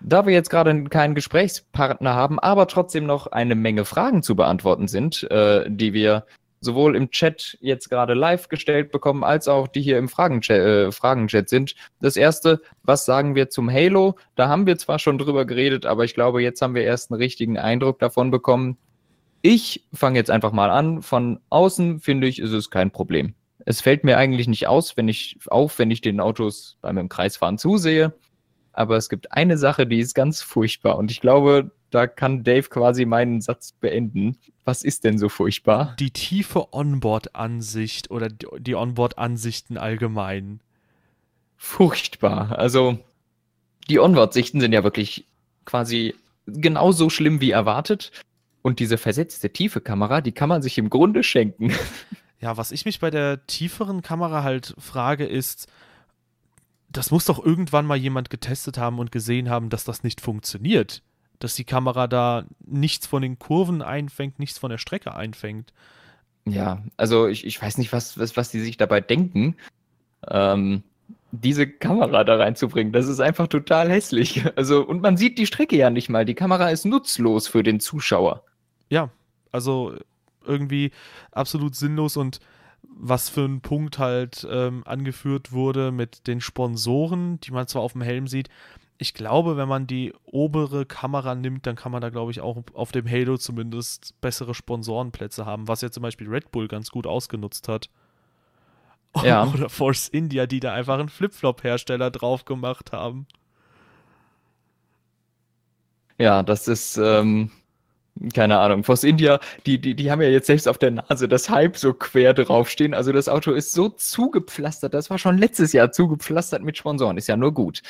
Da wir jetzt gerade keinen Gesprächspartner haben, aber trotzdem noch eine Menge Fragen zu beantworten sind, äh, die wir sowohl im Chat jetzt gerade live gestellt bekommen, als auch die hier im Fragenchat, äh, Fragenchat sind. Das erste, was sagen wir zum Halo? Da haben wir zwar schon drüber geredet, aber ich glaube, jetzt haben wir erst einen richtigen Eindruck davon bekommen. Ich fange jetzt einfach mal an. Von außen finde ich, ist es kein Problem. Es fällt mir eigentlich nicht aus, wenn ich auf, wenn ich den Autos beim Kreisfahren zusehe. Aber es gibt eine Sache, die ist ganz furchtbar. Und ich glaube, da kann Dave quasi meinen Satz beenden. Was ist denn so furchtbar? Die tiefe Onboard-Ansicht oder die Onboard-Ansichten allgemein. Furchtbar. Also, die Onboard-Sichten sind ja wirklich quasi genauso schlimm wie erwartet. Und diese versetzte tiefe Kamera, die kann man sich im Grunde schenken. Ja, was ich mich bei der tieferen Kamera halt frage, ist, das muss doch irgendwann mal jemand getestet haben und gesehen haben, dass das nicht funktioniert. Dass die Kamera da nichts von den Kurven einfängt, nichts von der Strecke einfängt. Ja, also ich, ich weiß nicht, was, was, was die sich dabei denken. Ähm, diese Kamera da reinzubringen, das ist einfach total hässlich. Also, und man sieht die Strecke ja nicht mal. Die Kamera ist nutzlos für den Zuschauer. Ja, also irgendwie absolut sinnlos und was für ein Punkt halt ähm, angeführt wurde mit den Sponsoren, die man zwar auf dem Helm sieht. Ich glaube, wenn man die obere Kamera nimmt, dann kann man da, glaube ich, auch auf dem Halo zumindest bessere Sponsorenplätze haben, was ja zum Beispiel Red Bull ganz gut ausgenutzt hat. Ja. Oder Force India, die da einfach einen Flipflop-Hersteller drauf gemacht haben. Ja, das ist, ähm, keine Ahnung, Force India, die, die, die haben ja jetzt selbst auf der Nase das Hype so quer draufstehen. Also das Auto ist so zugepflastert, das war schon letztes Jahr zugepflastert mit Sponsoren, ist ja nur gut.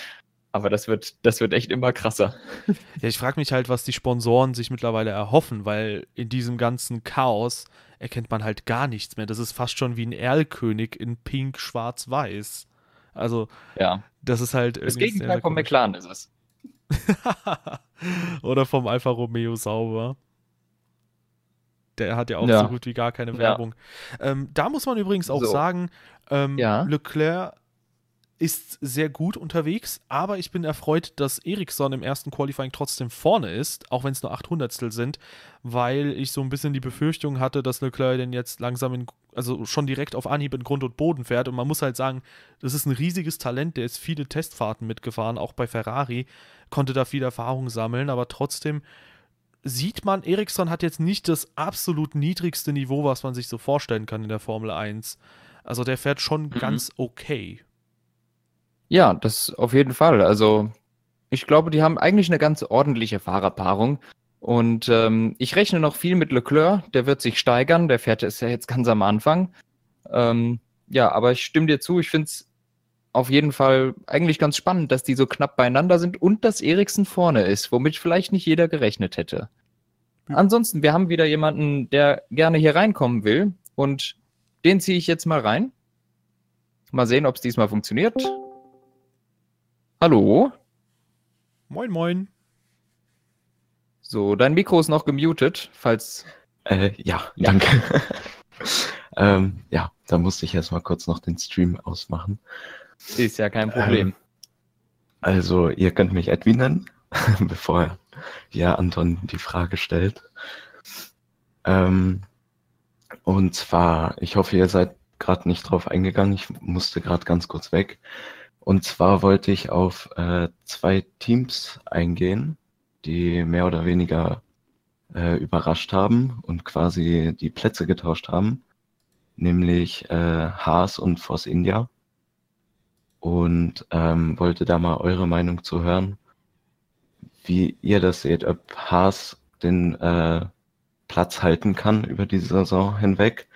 Aber das wird, das wird echt immer krasser. Ja, ich frage mich halt, was die Sponsoren sich mittlerweile erhoffen, weil in diesem ganzen Chaos erkennt man halt gar nichts mehr. Das ist fast schon wie ein Erlkönig in Pink, Schwarz, Weiß. Also, ja. das ist halt. Das Gegenteil vom McLaren ist es. Oder vom Alfa Romeo Sauber. Der hat ja auch Ja. so gut wie gar keine Werbung. Ähm, da muss man übrigens auch So. sagen, ähm, Ja. Leclerc ist sehr gut unterwegs, aber ich bin erfreut, dass Ericsson im ersten Qualifying trotzdem vorne ist, auch wenn es nur 800 sind, weil ich so ein bisschen die Befürchtung hatte, dass Leclerc denn jetzt langsam in, also schon direkt auf Anhieb in Grund und Boden fährt und man muss halt sagen, das ist ein riesiges Talent, der ist viele Testfahrten mitgefahren, auch bei Ferrari, konnte da viel Erfahrung sammeln, aber trotzdem sieht man, Ericsson hat jetzt nicht das absolut niedrigste Niveau, was man sich so vorstellen kann in der Formel 1. Also der fährt schon ganz okay. Ja, das auf jeden Fall. Also, ich glaube, die haben eigentlich eine ganz ordentliche Fahrerpaarung. Und ähm, ich rechne noch viel mit Leclerc. Der wird sich steigern. Der fährt ist ja jetzt ganz am Anfang. Ähm, ja, aber ich stimme dir zu. Ich finde es auf jeden Fall eigentlich ganz spannend, dass die so knapp beieinander sind und dass Eriksen vorne ist, womit vielleicht nicht jeder gerechnet hätte. Ja. Ansonsten, wir haben wieder jemanden, der gerne hier reinkommen will. Und den ziehe ich jetzt mal rein. Mal sehen, ob es diesmal funktioniert. Hallo? Moin, moin. So, dein Mikro ist noch gemutet, falls. Äh, ja, Ja. danke. ähm, ja, da musste ich erstmal kurz noch den Stream ausmachen. Ist ja kein Problem. Also, ihr könnt mich Edwin nennen, bevor ja Anton die Frage stellt. Ähm, und zwar, ich hoffe, ihr seid gerade nicht drauf eingegangen. Ich musste gerade ganz kurz weg. Und zwar wollte ich auf äh, zwei Teams eingehen, die mehr oder weniger äh, überrascht haben und quasi die Plätze getauscht haben, nämlich äh, Haas und Force India. Und ähm, wollte da mal eure Meinung zu hören, wie ihr das seht, ob Haas den äh, Platz halten kann über die Saison hinweg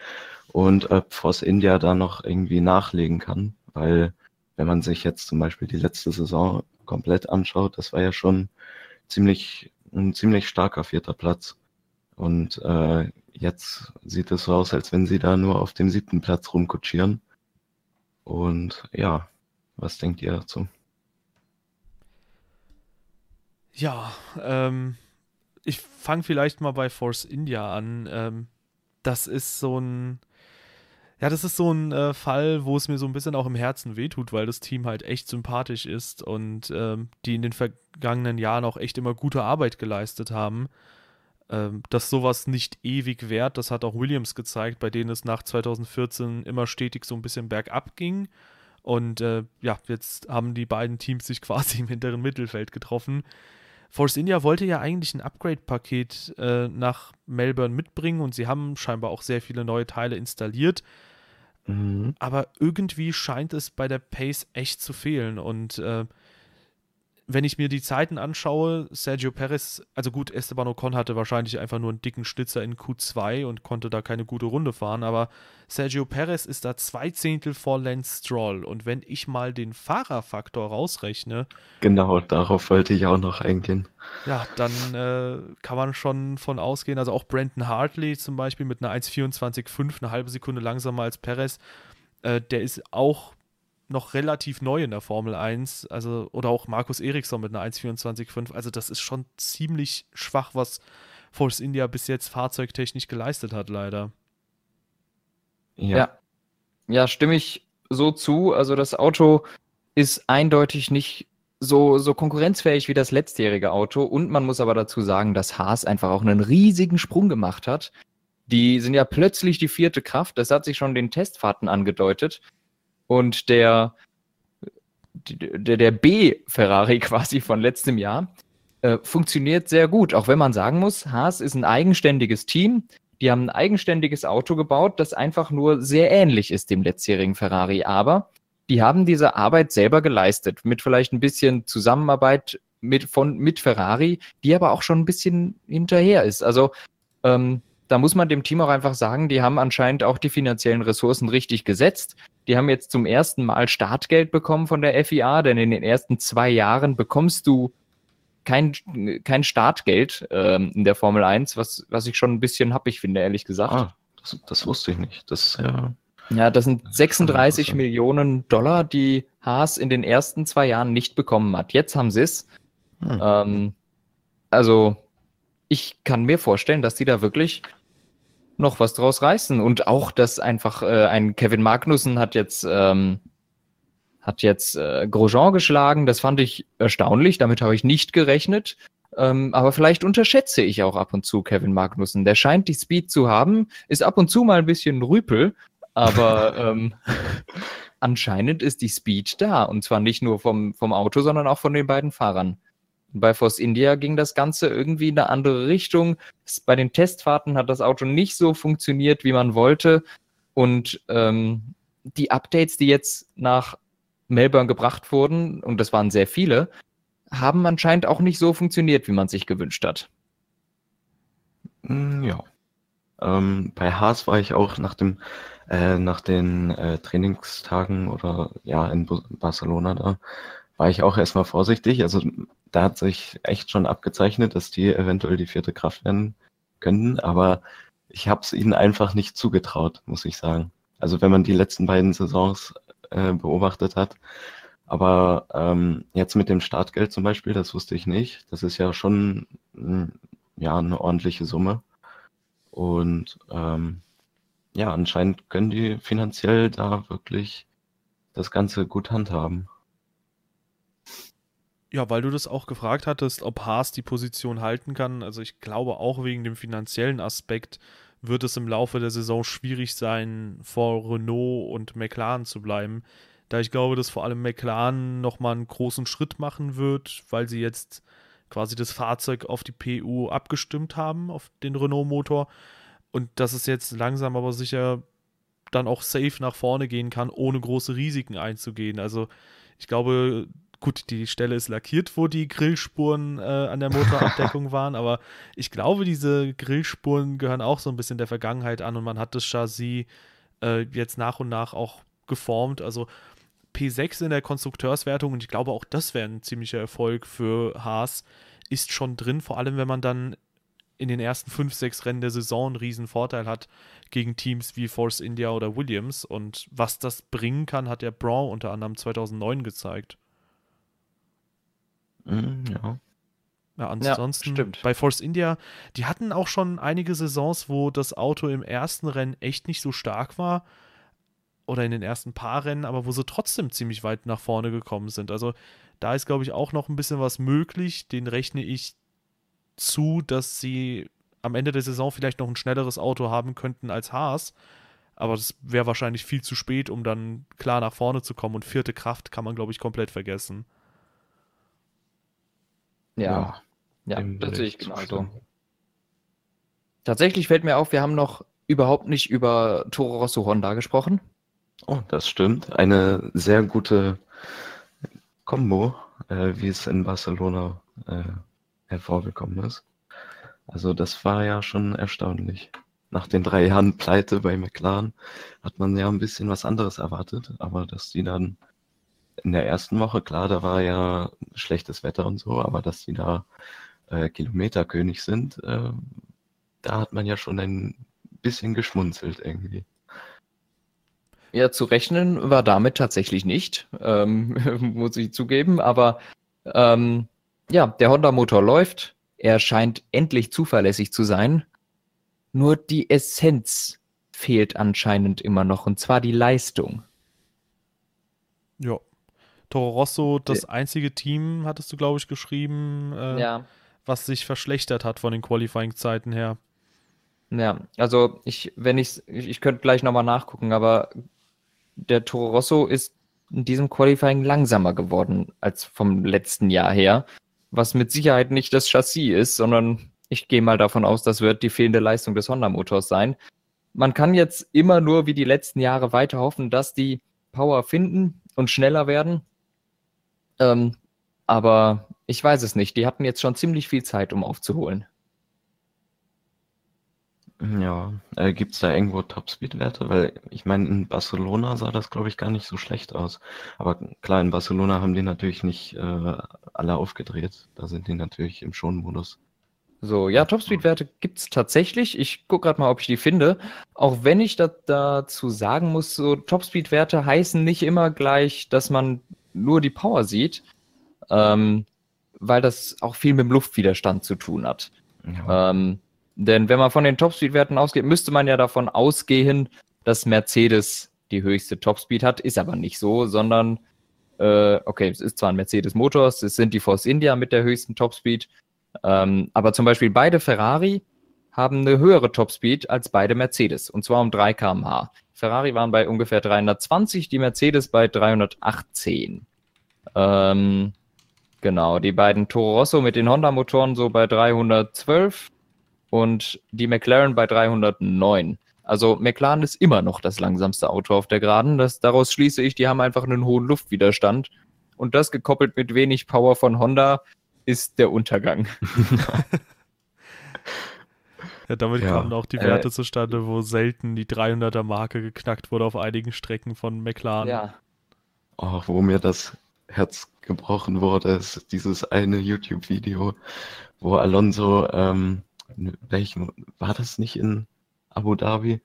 und ob Force India da noch irgendwie nachlegen kann, weil wenn man sich jetzt zum Beispiel die letzte Saison komplett anschaut, das war ja schon ziemlich ein ziemlich starker vierter Platz. Und äh, jetzt sieht es so aus, als wenn sie da nur auf dem siebten Platz rumkutschieren. Und ja, was denkt ihr dazu? Ja, ähm, ich fange vielleicht mal bei Force India an. Ähm, das ist so ein, ja, das ist so ein äh, Fall, wo es mir so ein bisschen auch im Herzen wehtut, weil das Team halt echt sympathisch ist und ähm, die in den vergangenen Jahren auch echt immer gute Arbeit geleistet haben. Ähm, dass sowas nicht ewig währt, das hat auch Williams gezeigt, bei denen es nach 2014 immer stetig so ein bisschen bergab ging. Und äh, ja, jetzt haben die beiden Teams sich quasi im hinteren Mittelfeld getroffen. Force India wollte ja eigentlich ein Upgrade-Paket äh, nach Melbourne mitbringen und sie haben scheinbar auch sehr viele neue Teile installiert. Mhm. Aber irgendwie scheint es bei der Pace echt zu fehlen. Und äh, wenn ich mir die Zeiten anschaue, Sergio Perez, also gut, Esteban Ocon hatte wahrscheinlich einfach nur einen dicken Schnitzer in Q2 und konnte da keine gute Runde fahren, aber Sergio Perez ist da zwei Zehntel vor Lance Stroll und wenn ich mal den Fahrerfaktor rausrechne, Genau, darauf wollte ich auch noch eingehen. ja, dann äh, kann man schon von ausgehen, also auch Brandon Hartley zum Beispiel mit einer 1,24,5, eine halbe Sekunde langsamer als Perez, äh, der ist auch noch relativ neu in der Formel 1, also oder auch Markus Eriksson mit einer 1,24,5. Also das ist schon ziemlich schwach, was Force India bis jetzt fahrzeugtechnisch geleistet hat, leider. Ja. Ja. Stimme ich so zu. Also das Auto ist eindeutig nicht so, so konkurrenzfähig wie das letztjährige Auto. Und man muss aber dazu sagen, dass Haas einfach auch einen riesigen Sprung gemacht hat. Die sind ja plötzlich die vierte Kraft. Das hat sich schon den Testfahrten angedeutet. Und der, der, der B-Ferrari quasi von letztem Jahr äh, funktioniert sehr gut. Auch wenn man sagen muss, Haas ist ein eigenständiges Team. Die haben ein eigenständiges Auto gebaut, das einfach nur sehr ähnlich ist dem letztjährigen Ferrari. Aber die haben diese Arbeit selber geleistet, mit vielleicht ein bisschen Zusammenarbeit mit, von, mit Ferrari, die aber auch schon ein bisschen hinterher ist. Also ähm, da muss man dem Team auch einfach sagen, die haben anscheinend auch die finanziellen Ressourcen richtig gesetzt. Die haben jetzt zum ersten Mal Startgeld bekommen von der FIA, denn in den ersten zwei Jahren bekommst du kein, kein Startgeld ähm, in der Formel 1, was, was ich schon ein bisschen happig finde, ehrlich gesagt. Ah, das, das wusste ich nicht. Das ja. Ja, das sind 36 interessant. Millionen Dollar, die Haas in den ersten zwei Jahren nicht bekommen hat. Jetzt haben sie es. Hm. Ähm, also, ich kann mir vorstellen, dass die da wirklich noch was draus reißen. Und auch, dass einfach äh, ein Kevin Magnussen hat jetzt, ähm, hat jetzt äh, Grosjean geschlagen. Das fand ich erstaunlich. Damit habe ich nicht gerechnet. Ähm, aber vielleicht unterschätze ich auch ab und zu Kevin Magnussen. Der scheint die Speed zu haben, ist ab und zu mal ein bisschen Rüpel, aber ähm, anscheinend ist die Speed da. Und zwar nicht nur vom, vom Auto, sondern auch von den beiden Fahrern. Bei Force India ging das Ganze irgendwie in eine andere Richtung. Bei den Testfahrten hat das Auto nicht so funktioniert, wie man wollte. Und ähm, die Updates, die jetzt nach Melbourne gebracht wurden, und das waren sehr viele, haben anscheinend auch nicht so funktioniert, wie man sich gewünscht hat. Mm, Ja. Ähm, bei Haas war ich auch nach dem, äh, nach den äh, Trainingstagen oder ja in Barcelona da, war ich auch erstmal vorsichtig. Also da hat sich echt schon abgezeichnet, dass die eventuell die vierte Kraft werden könnten, aber ich habe es ihnen einfach nicht zugetraut, muss ich sagen. Also wenn man die letzten beiden Saisons äh, beobachtet hat, aber ähm, jetzt mit dem Startgeld zum Beispiel, das wusste ich nicht. Das ist ja schon ja eine ordentliche Summe. Und ähm, ja, anscheinend können die finanziell da wirklich das Ganze gut handhaben. Ja, weil du das auch gefragt hattest, ob Haas die Position halten kann. Also ich glaube auch wegen dem finanziellen Aspekt wird es im Laufe der Saison schwierig sein, vor Renault und McLaren zu bleiben. Da ich glaube, dass vor allem McLaren nochmal einen großen Schritt machen wird, weil sie jetzt quasi das Fahrzeug auf die PU abgestimmt haben, auf den Renault-Motor. Und dass es jetzt langsam aber sicher dann auch safe nach vorne gehen kann, ohne große Risiken einzugehen. Also ich glaube, gut, die Stelle ist lackiert, wo die Grillspuren äh, an der Motorabdeckung waren, aber ich glaube, diese Grillspuren gehören auch so ein bisschen der Vergangenheit an und man hat das Chassis äh, jetzt nach und nach auch geformt. Also P6 in der Konstrukteurswertung und ich glaube auch das wäre ein ziemlicher Erfolg für Haas, ist schon drin, vor allem wenn man dann in den ersten fünf, sechs Rennen der Saison einen riesen Vorteil hat gegen Teams wie Force India oder Williams und was das bringen kann, hat der Braun unter anderem 2009 gezeigt. Mm, ja. Ja, ansonsten stimmt. bei Force India, die hatten auch schon einige Saisons, wo das Auto im ersten Rennen echt nicht so stark war oder in den ersten paar Rennen, aber wo sie trotzdem ziemlich weit nach vorne gekommen sind. Also da ist, glaube ich, auch noch ein bisschen was möglich. Den rechne ich zu, dass sie am Ende der Saison vielleicht noch ein schnelleres Auto haben könnten als Haas. Aber das wäre wahrscheinlich viel zu spät, um dann klar nach vorne zu kommen. Und vierte Kraft kann man, glaube ich, komplett vergessen. Ja. Ja, Dem das sehe ich genauso. Tatsächlich fällt mir auf, wir haben noch überhaupt nicht über Toro Rosso Honda gesprochen. Oh, das stimmt. Eine sehr gute Combo, äh, wie es in Barcelona äh, hervorgekommen ist. Also das war ja schon erstaunlich. Nach den drei Jahren Pleite bei McLaren hat man ja ein bisschen was anderes erwartet, aber dass die dann in der ersten Woche, klar, da war ja schlechtes Wetter und so, aber dass die da äh, Kilometerkönig sind, äh, da hat man ja schon ein bisschen geschmunzelt irgendwie. Ja, zu rechnen war damit tatsächlich nicht, ähm, muss ich zugeben. Aber ähm, ja, der Honda-Motor läuft. Er scheint endlich zuverlässig zu sein. Nur die Essenz fehlt anscheinend immer noch, und zwar die Leistung. Ja. Toro Rosso, das einzige Team, hattest du, glaube ich, geschrieben, äh, Ja. was sich verschlechtert hat von den Qualifying-Zeiten her. Ja, also ich, wenn ich's, ich, ich könnte gleich nochmal nachgucken, aber der Toro Rosso ist in diesem Qualifying langsamer geworden als vom letzten Jahr her, was mit Sicherheit nicht das Chassis ist, sondern ich gehe mal davon aus, das wird die fehlende Leistung des Honda-Motors sein. Man kann jetzt immer nur wie die letzten Jahre weiter hoffen, dass die Power finden und schneller werden. Ähm, aber ich weiß es nicht. Die hatten jetzt schon ziemlich viel Zeit, um aufzuholen. Ja, äh, gibt es da irgendwo Topspeed-Werte? Weil ich meine, in Barcelona sah das, glaube ich, gar nicht so schlecht aus. Aber klar, in Barcelona haben die natürlich nicht äh, alle aufgedreht. Da sind die natürlich im Schonmodus. So, ja, Topspeed-Werte gibt es tatsächlich. Ich gucke gerade mal, ob ich die finde. Auch wenn ich da, dazu sagen muss, so Topspeed-Werte heißen nicht immer gleich, dass man nur die Power sieht, ähm, weil das auch viel mit dem Luftwiderstand zu tun hat. Ja, Ähm, denn wenn man von den Topspeed-Werten ausgeht, müsste man ja davon ausgehen, dass Mercedes die höchste Topspeed hat. Ist aber nicht so, sondern, äh, okay, es ist zwar ein Mercedes-Motor, es sind die Force India mit der höchsten Topspeed, ähm, aber zum Beispiel beide Ferrari haben eine höhere Topspeed als beide Mercedes, und zwar um 3 km/h. Ferrari waren bei ungefähr 320, die Mercedes bei 318. Ähm, genau, die beiden Toro Rosso mit den Honda-Motoren so bei 312 und die McLaren bei 309. Also McLaren ist immer noch das langsamste Auto auf der Geraden. Das, daraus schließe ich, die haben einfach einen hohen Luftwiderstand. Und das gekoppelt mit wenig Power von Honda ist der Untergang. Ja, damit Ja, kamen auch die äh, Werte zustande, wo selten die 300er-Marke geknackt wurde auf einigen Strecken von McLaren. Ja. oh, wo mir das Herz gebrochen wurde, ist dieses eine YouTube-Video, wo Alonso, ähm, in welchem, war das nicht in Abu Dhabi,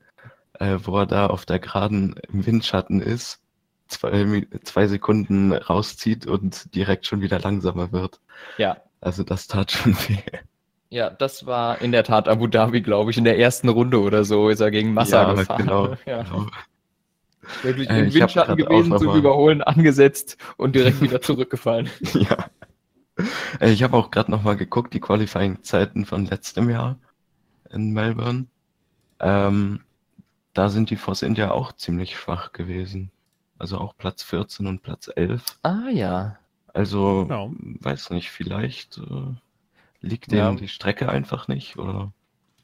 äh, wo er da auf der Geraden im Windschatten ist, zwei, zwei Sekunden rauszieht und direkt schon wieder langsamer wird. Ja. Also das tat schon weh. Ja, das war in der Tat Abu Dhabi, glaube ich. In der ersten Runde oder so ist er gegen Massa Ja, gefahren. genau, Ja. genau. Wirklich Äh, im Windschatten gewesen, zum Überholen angesetzt und direkt wieder zurückgefallen. Ja. Äh, Ich habe auch gerade nochmal geguckt, die Qualifying-Zeiten von letztem Jahr in Melbourne. Ähm, da sind die Force India auch ziemlich schwach gewesen. Also auch Platz 14 und Platz 11. Ah ja. Also, Ja. weiß nicht, vielleicht äh, liegt Ja. die Strecke einfach nicht oder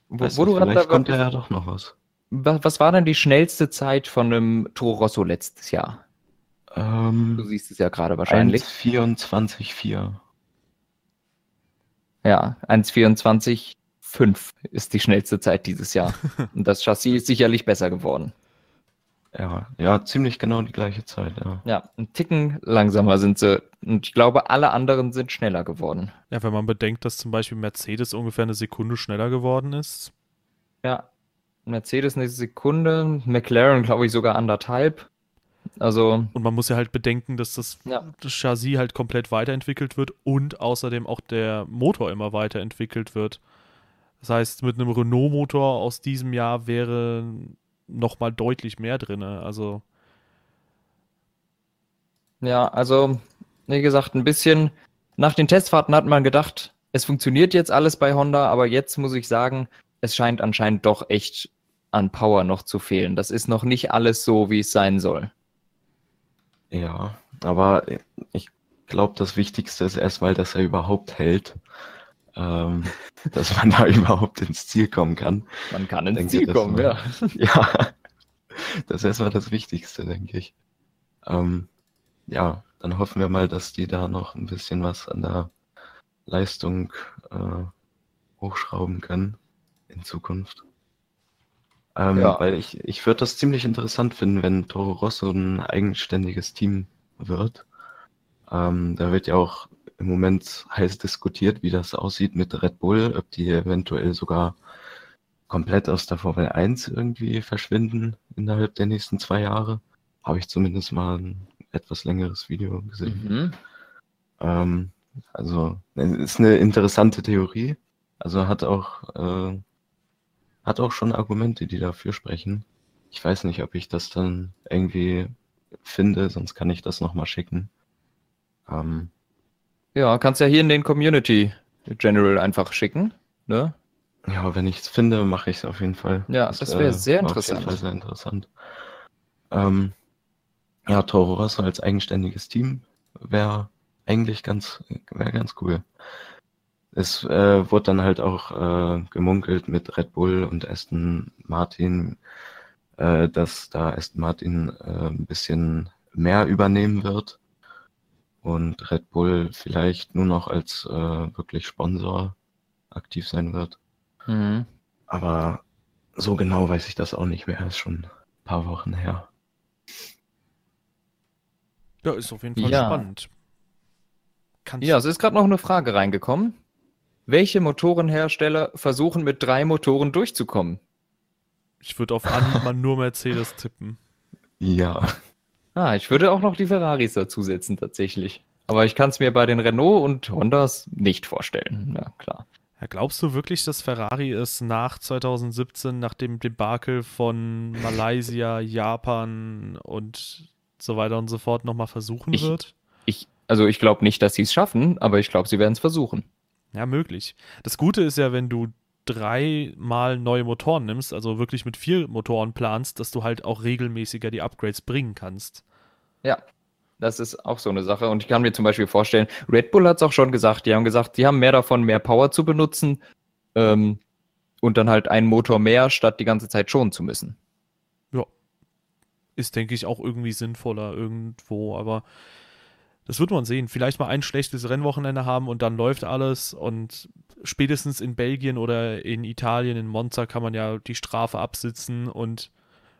Wo, wo du grad vielleicht da- kommt da ja doch noch was. was, war denn die schnellste Zeit von einem Toro Rosso letztes Jahr? Du Ähm, siehst es ja gerade wahrscheinlich. 1,24,4. Ja, 1,24,5 ist die schnellste Zeit dieses Jahr. Und das Chassis ist sicherlich besser geworden. Ja, ja, ziemlich genau die gleiche Zeit, ja. Ja, ein Ticken langsamer sind sie. Und ich glaube, alle anderen sind schneller geworden. Ja, wenn man bedenkt, dass zum Beispiel Mercedes ungefähr eine Sekunde schneller geworden ist. Ja, Mercedes eine Sekunde, McLaren glaube ich sogar anderthalb. Also, Und man muss ja halt bedenken, dass das, Ja. das Chassis halt komplett weiterentwickelt wird und außerdem auch der Motor immer weiterentwickelt wird. Das heißt, mit einem Renault-Motor aus diesem Jahr wäre nochmal deutlich mehr drin. Also, ja, also, wie gesagt, ein bisschen nach den Testfahrten hat man gedacht, es funktioniert jetzt alles bei Honda, aber jetzt muss ich sagen, es scheint anscheinend doch echt an Power noch zu fehlen. Das ist noch nicht alles so, wie es sein soll. Ja, aber ich glaube, das Wichtigste ist erstmal, dass er überhaupt hält. Ähm, dass man da überhaupt ins Ziel kommen kann. Man kann ins Denke, Ziel kommen, war- ja. Ja, das ist erstmal das Wichtigste, denke ich. Ähm, ja, dann hoffen wir mal, dass die da noch ein bisschen was an der Leistung äh, hochschrauben können in Zukunft. Ähm, Ja. Weil ich, ich würde das ziemlich interessant finden, wenn Toro Rosso ein eigenständiges Team wird. Ähm, da wird ja auch im Moment heiß diskutiert, wie das aussieht mit Red Bull, ob die eventuell sogar komplett aus der Formel 1 irgendwie verschwinden innerhalb der nächsten zwei Jahre. Habe ich zumindest mal ein etwas längeres Video gesehen. Mhm. Ähm, also, es ist eine interessante Theorie. Also hat auch, äh, hat auch schon Argumente, die dafür sprechen. Ich weiß nicht, ob ich das dann irgendwie finde, sonst kann ich das nochmal schicken. Ähm, Ja, kannst ja hier in den Community General einfach schicken. Ne? ja, wenn ich es finde, mache ich es auf jeden Fall. Ja, das wäre sehr war Auf jeden interessant. Fall sehr interessant. Ähm, ja, Toro Rosso als eigenständiges Team wäre eigentlich ganz, wäre ganz cool. Es äh, wurde dann halt auch äh, gemunkelt mit Red Bull und Aston Martin, äh, dass da Aston Martin äh, ein bisschen mehr übernehmen wird und Red Bull vielleicht nur noch als äh, wirklich Sponsor aktiv sein wird. Mhm. Aber so genau weiß ich das auch nicht mehr. Ist schon ein paar Wochen her. Ja, ist auf jeden Fall Ja. spannend. Kannst Ja, es ist gerade noch eine Frage reingekommen. Welche Motorenhersteller versuchen mit drei Motoren durchzukommen? ich würde auf Anhieb mal nur Mercedes tippen. Ja. Ah, ich würde auch noch die Ferraris dazusetzen, tatsächlich. Aber ich kann es mir bei den Renault und Hondas nicht vorstellen. Ja, klar. Ja, glaubst du wirklich, dass Ferrari es nach 2017, nach dem Debakel von Malaysia, Japan und so weiter und so fort nochmal versuchen Ich- wird? Ich, also ich glaube nicht, dass sie es schaffen, aber ich glaube, sie werden es versuchen. Ja, möglich. Das Gute ist ja, wenn du dreimal neue Motoren nimmst, also wirklich mit vier Motoren planst, dass du halt auch regelmäßiger die Upgrades bringen kannst. Ja, das ist auch so eine Sache. Und ich kann mir zum Beispiel vorstellen, Red Bull hat es auch schon gesagt, die haben gesagt, die haben mehr davon, mehr Power zu benutzen ähm, und dann halt einen Motor mehr, statt die ganze Zeit schonen zu müssen. Ist, denke ich, auch irgendwie sinnvoller irgendwo, aber das wird man sehen. Vielleicht mal ein schlechtes Rennwochenende haben und dann läuft alles und spätestens in Belgien oder in Italien, in Monza kann man ja die Strafe absitzen und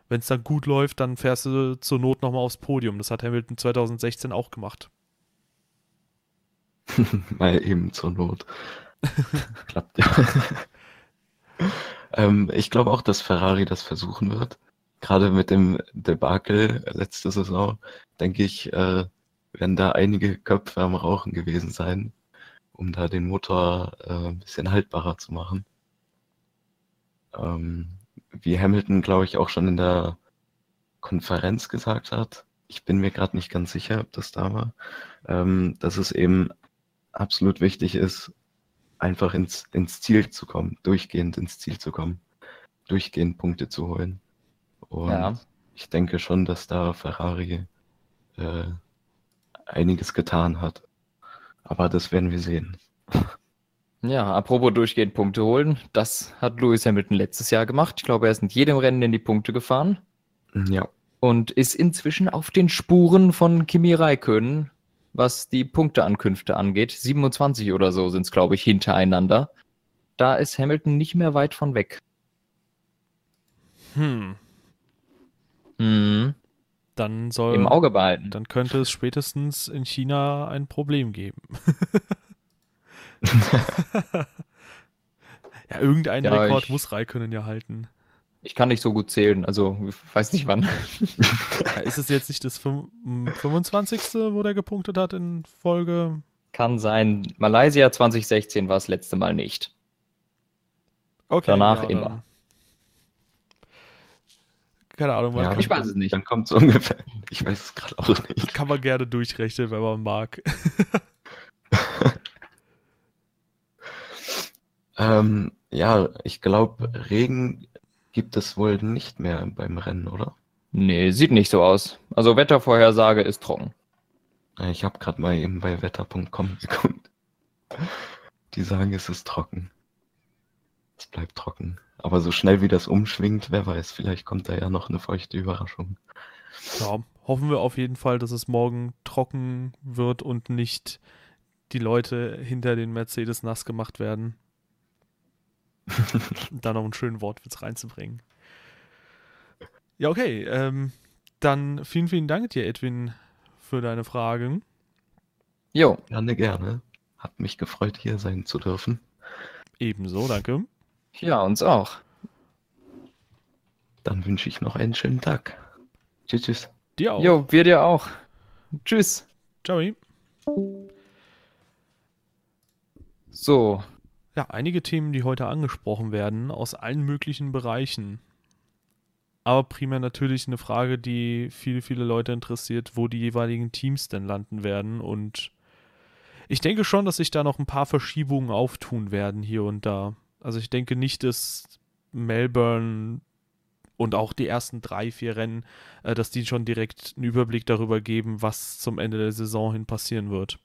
wenn es dann gut läuft, dann fährst du zur Not nochmal aufs Podium. Das hat Hamilton 2016 auch gemacht. Mal eben zur Not. Klappt ja. ähm, ich glaube auch, dass Ferrari das versuchen wird. Gerade mit dem Debakel letzte Saison, denke ich, äh, werden da einige Köpfe am Rauchen gewesen sein, um da den Motor äh, ein bisschen haltbarer zu machen. Ähm, wie Hamilton, glaube ich, auch schon in der Konferenz gesagt hat, ich bin mir gerade nicht ganz sicher, ob das da war, ähm, dass es eben absolut wichtig ist, einfach ins, ins Ziel zu kommen, durchgehend ins Ziel zu kommen, durchgehend Punkte zu holen. Und Ja. ich denke schon, dass da Ferrari äh, einiges getan hat. Aber das werden wir sehen. Ja, apropos durchgehend Punkte holen, das hat Lewis Hamilton letztes Jahr gemacht. Ich glaube, er ist in jedem Rennen in die Punkte gefahren Ja, und ist inzwischen auf den Spuren von Kimi Räikkönen, was die Punkteankünfte angeht. 27 oder so sind es, glaube ich, hintereinander. Da ist Hamilton nicht mehr weit von weg. Hm, Mhm. Dann soll. Im Auge behalten. Dann könnte es spätestens in China ein Problem geben. ja, irgendeinen Ja, Rekord ich- muss Raikönnen ja halten. Ich kann nicht so gut zählen, also ich weiß nicht wann. Ja, ist es jetzt nicht das fün- m, 25., wo der gepunktet hat in Folge? Kann sein. Malaysia 2016 war das letzte Mal nicht. Okay, Danach ja, immer. Keine Ahnung, man ja kann, Ich weiß es nicht. Dann kommt es ungefähr. Ich weiß es gerade auch nicht. kann man gerne durchrechnen, wenn man mag. Ähm, ja, ich glaube, Regen gibt es wohl nicht mehr beim Rennen, oder? Nee, sieht nicht so aus. Also Wettervorhersage ist trocken. Ich habe gerade mal eben bei wetter.com geguckt. Die sagen, es ist trocken. Es bleibt trocken. Aber so schnell wie das umschwingt, wer weiß, vielleicht kommt da ja noch eine feuchte Überraschung. Ja, hoffen wir auf jeden Fall, dass es morgen trocken wird und nicht die Leute hinter den Mercedes nass gemacht werden. da noch einen schönen Wortwitz reinzubringen. Ja, okay. Ähm, dann vielen, vielen Dank dir, Edwin, für deine Fragen. Jo, Gerne, gerne. Hat mich gefreut, hier sein zu dürfen. Ebenso, danke. Ja, uns auch. Dann wünsche ich noch einen schönen Tag. Tschüss, tschüss. Dir auch. Jo, wir dir auch. Tschüss. Ciao. So, Ja, einige Themen, die heute angesprochen werden, aus allen möglichen Bereichen. Aber primär natürlich eine Frage, die viele, viele Leute interessiert, wo die jeweiligen Teams denn landen werden. Und ich denke schon, dass sich da noch ein paar Verschiebungen auftun werden hier und da. Also ich denke nicht, dass Melbourne und auch die ersten drei, vier Rennen, äh, dass die schon direkt einen Überblick darüber geben, was zum Ende der Saison hin passieren wird.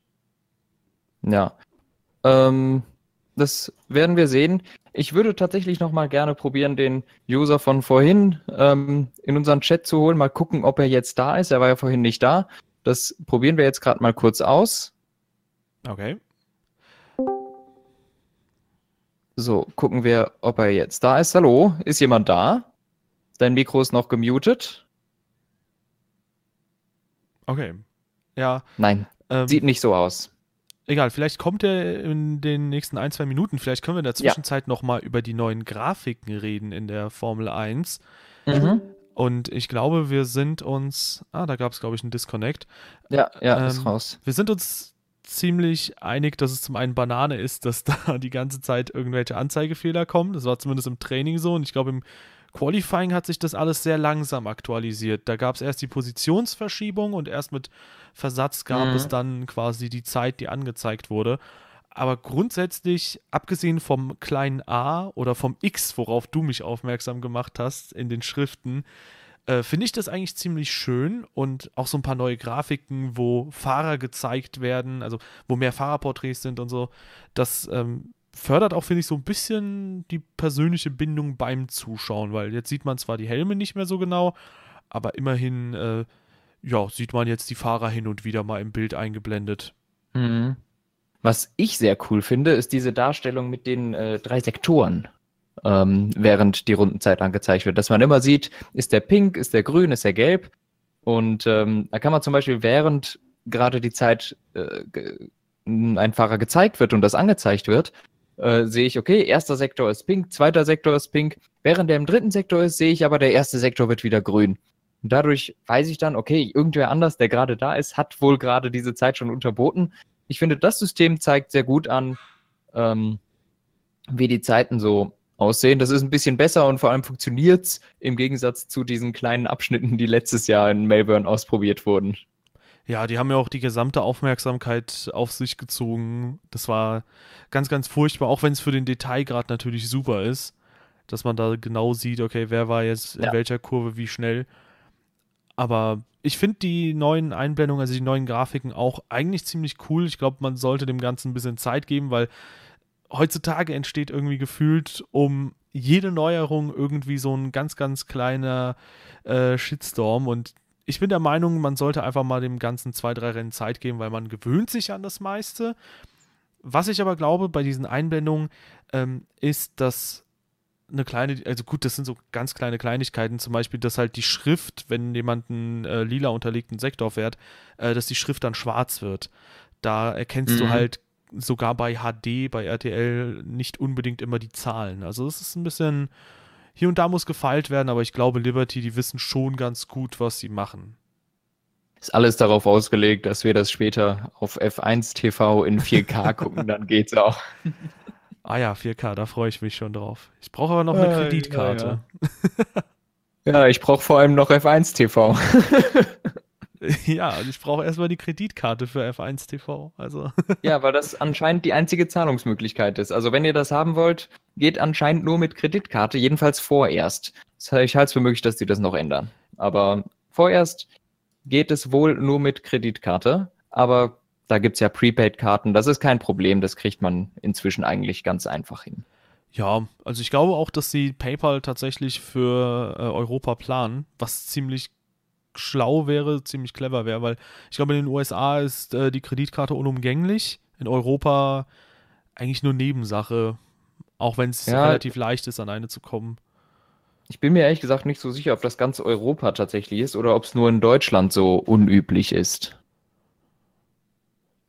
Ja. Ähm, das werden wir sehen. Ich würde tatsächlich noch mal gerne probieren, den User von vorhin ähm, in unseren Chat zu holen. Mal gucken, ob er jetzt da ist. Er war ja vorhin nicht da. Das probieren wir jetzt gerade mal kurz aus. Okay. So, gucken wir, ob er jetzt da ist. Hallo, ist jemand da? Dein Mikro ist noch gemutet? Okay. Ja, Nein, ähm, sieht nicht so aus. Egal, vielleicht kommt er in den nächsten ein, zwei Minuten. Vielleicht können wir in der Ja. Zwischenzeit nochmal über die neuen Grafiken reden in der Formel 1. Mhm. Und ich glaube, wir sind uns. Ah, da gab es, glaube ich, einen Disconnect. Ja, ja, Ähm, ist raus. Wir sind uns ziemlich einig, dass es zum einen Banane ist, dass da die ganze Zeit irgendwelche Anzeigefehler kommen. Das war zumindest im Training so. Und ich glaube, im Qualifying hat sich das alles sehr langsam aktualisiert. Da gab es erst die Positionsverschiebung und erst mit Versatz gab Mhm. es dann quasi die Zeit, die angezeigt wurde. Aber grundsätzlich, abgesehen vom kleinen a oder vom x, worauf du mich aufmerksam gemacht hast in den Schriften, äh, finde ich das eigentlich ziemlich schön und auch so ein paar neue Grafiken, wo Fahrer gezeigt werden, also wo mehr Fahrerporträts sind und so. Das ähm, fördert auch, finde ich, so ein bisschen die persönliche Bindung beim Zuschauen, weil jetzt sieht man zwar die Helme nicht mehr so genau, aber immerhin, äh, ja, sieht man jetzt die Fahrer hin und wieder mal im Bild eingeblendet. Mhm. Was ich sehr cool finde, ist diese Darstellung mit den äh, drei Sektoren, ähm, während die Rundenzeit angezeigt wird. Dass man immer sieht, ist der pink, ist der grün, ist der gelb. Und ähm, da kann man zum Beispiel, während gerade die Zeit äh, ein Fahrer gezeigt wird und das angezeigt wird, äh, sehe ich, okay, erster Sektor ist pink, zweiter Sektor ist pink. Während der im dritten Sektor ist, sehe ich aber, der erste Sektor wird wieder grün. Und dadurch weiß ich dann, okay, irgendwer anders, der gerade da ist, hat wohl gerade diese Zeit schon unterboten. Ich finde, das System zeigt sehr gut an, ähm, wie die Zeiten so aussehen. Das ist ein bisschen besser und vor allem funktioniert es im Gegensatz zu diesen kleinen Abschnitten, die letztes Jahr in Melbourne ausprobiert wurden. Ja, die haben ja auch die gesamte Aufmerksamkeit auf sich gezogen. Das war ganz, ganz furchtbar, auch wenn es für den Detailgrad natürlich super ist, dass man da genau sieht, okay, wer war jetzt in Ja. welcher Kurve wie schnell. Aber ich finde die neuen Einblendungen, also die neuen Grafiken auch eigentlich ziemlich cool. Ich glaube, man sollte dem Ganzen ein bisschen Zeit geben, weil heutzutage entsteht irgendwie gefühlt um jede Neuerung irgendwie so ein ganz, ganz kleiner äh, Shitstorm. Und ich bin der Meinung, man sollte einfach mal dem Ganzen zwei, drei Rennen Zeit geben, weil man gewöhnt sich an das meiste. Was ich aber glaube bei diesen Einblendungen ähm, ist, dass eine kleine, also gut, das sind so ganz kleine Kleinigkeiten, zum Beispiel, dass halt die Schrift, wenn jemand einen äh, lila unterlegten Sektor fährt, äh, dass die Schrift dann schwarz wird. Da erkennst du Mhm. halt sogar bei HD, bei RTL nicht unbedingt immer die Zahlen. Also es ist ein bisschen, hier und da muss gefeilt werden, aber ich glaube, Liberty, die wissen schon ganz gut, was sie machen. Ist alles darauf ausgelegt, dass wir das später auf F1 TV in 4K gucken, dann geht's auch. Ah ja, 4K, da freue ich mich schon drauf. Ich brauche aber noch eine Ja, ja, Kreditkarte. Ja, ich brauche vor allem noch F1 TV. Ja, und ich brauche erstmal die Kreditkarte für F1 TV. Also, Ja, weil das anscheinend die einzige Zahlungsmöglichkeit ist. Also wenn ihr das haben wollt, geht anscheinend nur mit Kreditkarte, jedenfalls vorerst. Ich halte es für möglich, dass die das noch ändern. Aber vorerst geht es wohl nur mit Kreditkarte. Aber Da gibt es ja Prepaid-Karten. Das ist kein Problem. Das kriegt man inzwischen eigentlich ganz einfach hin. Ja, also ich glaube auch, dass sie PayPal tatsächlich für äh, Europa planen, was ziemlich schlau wäre, ziemlich clever wäre, weil ich glaube, in den USA ist äh, die Kreditkarte unumgänglich, in Europa eigentlich nur Nebensache, auch wenn es Ja. relativ leicht ist, an eine zu kommen. Ich bin mir ehrlich gesagt nicht so sicher, ob das ganz Europa tatsächlich ist oder ob es nur in Deutschland so unüblich ist.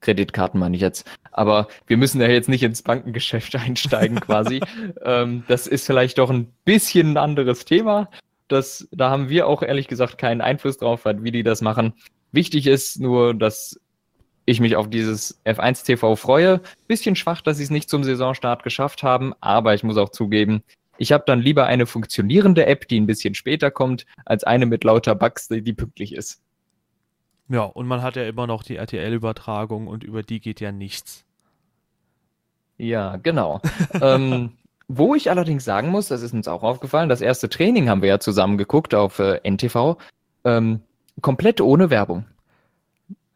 Kreditkarten meine ich jetzt. Aber wir müssen ja jetzt nicht ins Bankengeschäft einsteigen quasi. ähm, das ist vielleicht doch ein bisschen ein anderes Thema. Das, da haben wir auch ehrlich gesagt keinen Einfluss drauf, wie die das machen. Wichtig ist nur, dass ich mich auf dieses F1 TV freue. Bisschen schwach, dass sie es nicht zum Saisonstart geschafft haben, aber ich muss auch zugeben, ich habe dann lieber eine funktionierende App, die ein bisschen später kommt, als eine mit lauter Bugs, die, die pünktlich ist. Ja, und man hat ja immer noch die RTL-Übertragung und über die geht ja nichts. Ja, genau. ähm, wo ich allerdings sagen muss, das ist uns auch aufgefallen, das erste Training haben wir ja zusammen geguckt auf äh, NTV, ähm, komplett ohne Werbung.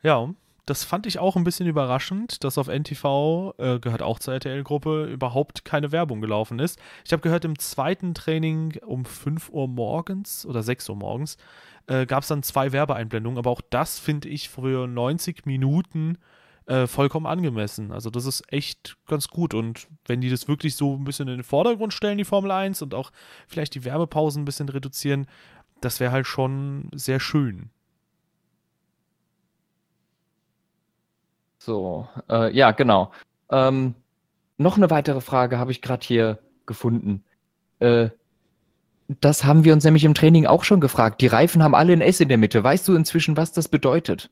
Ja, das fand ich auch ein bisschen überraschend, dass auf NTV, äh, gehört auch zur RTL-Gruppe, überhaupt keine Werbung gelaufen ist. Ich habe gehört, im zweiten Training um 5 Uhr morgens oder 6 Uhr morgens äh, gab es dann zwei Werbeeinblendungen, aber auch das finde ich für 90 Minuten äh, vollkommen angemessen. Also das ist echt ganz gut und wenn die das wirklich so ein bisschen in den Vordergrund stellen, die Formel 1 und auch vielleicht die Werbepausen ein bisschen reduzieren, das wäre halt schon sehr schön. So, äh, ja, genau. Ähm, noch eine weitere Frage habe ich gerade hier gefunden. Äh, das haben wir uns nämlich im Training auch schon gefragt. Die Reifen haben alle ein S in der Mitte. Weißt du inzwischen, was das bedeutet?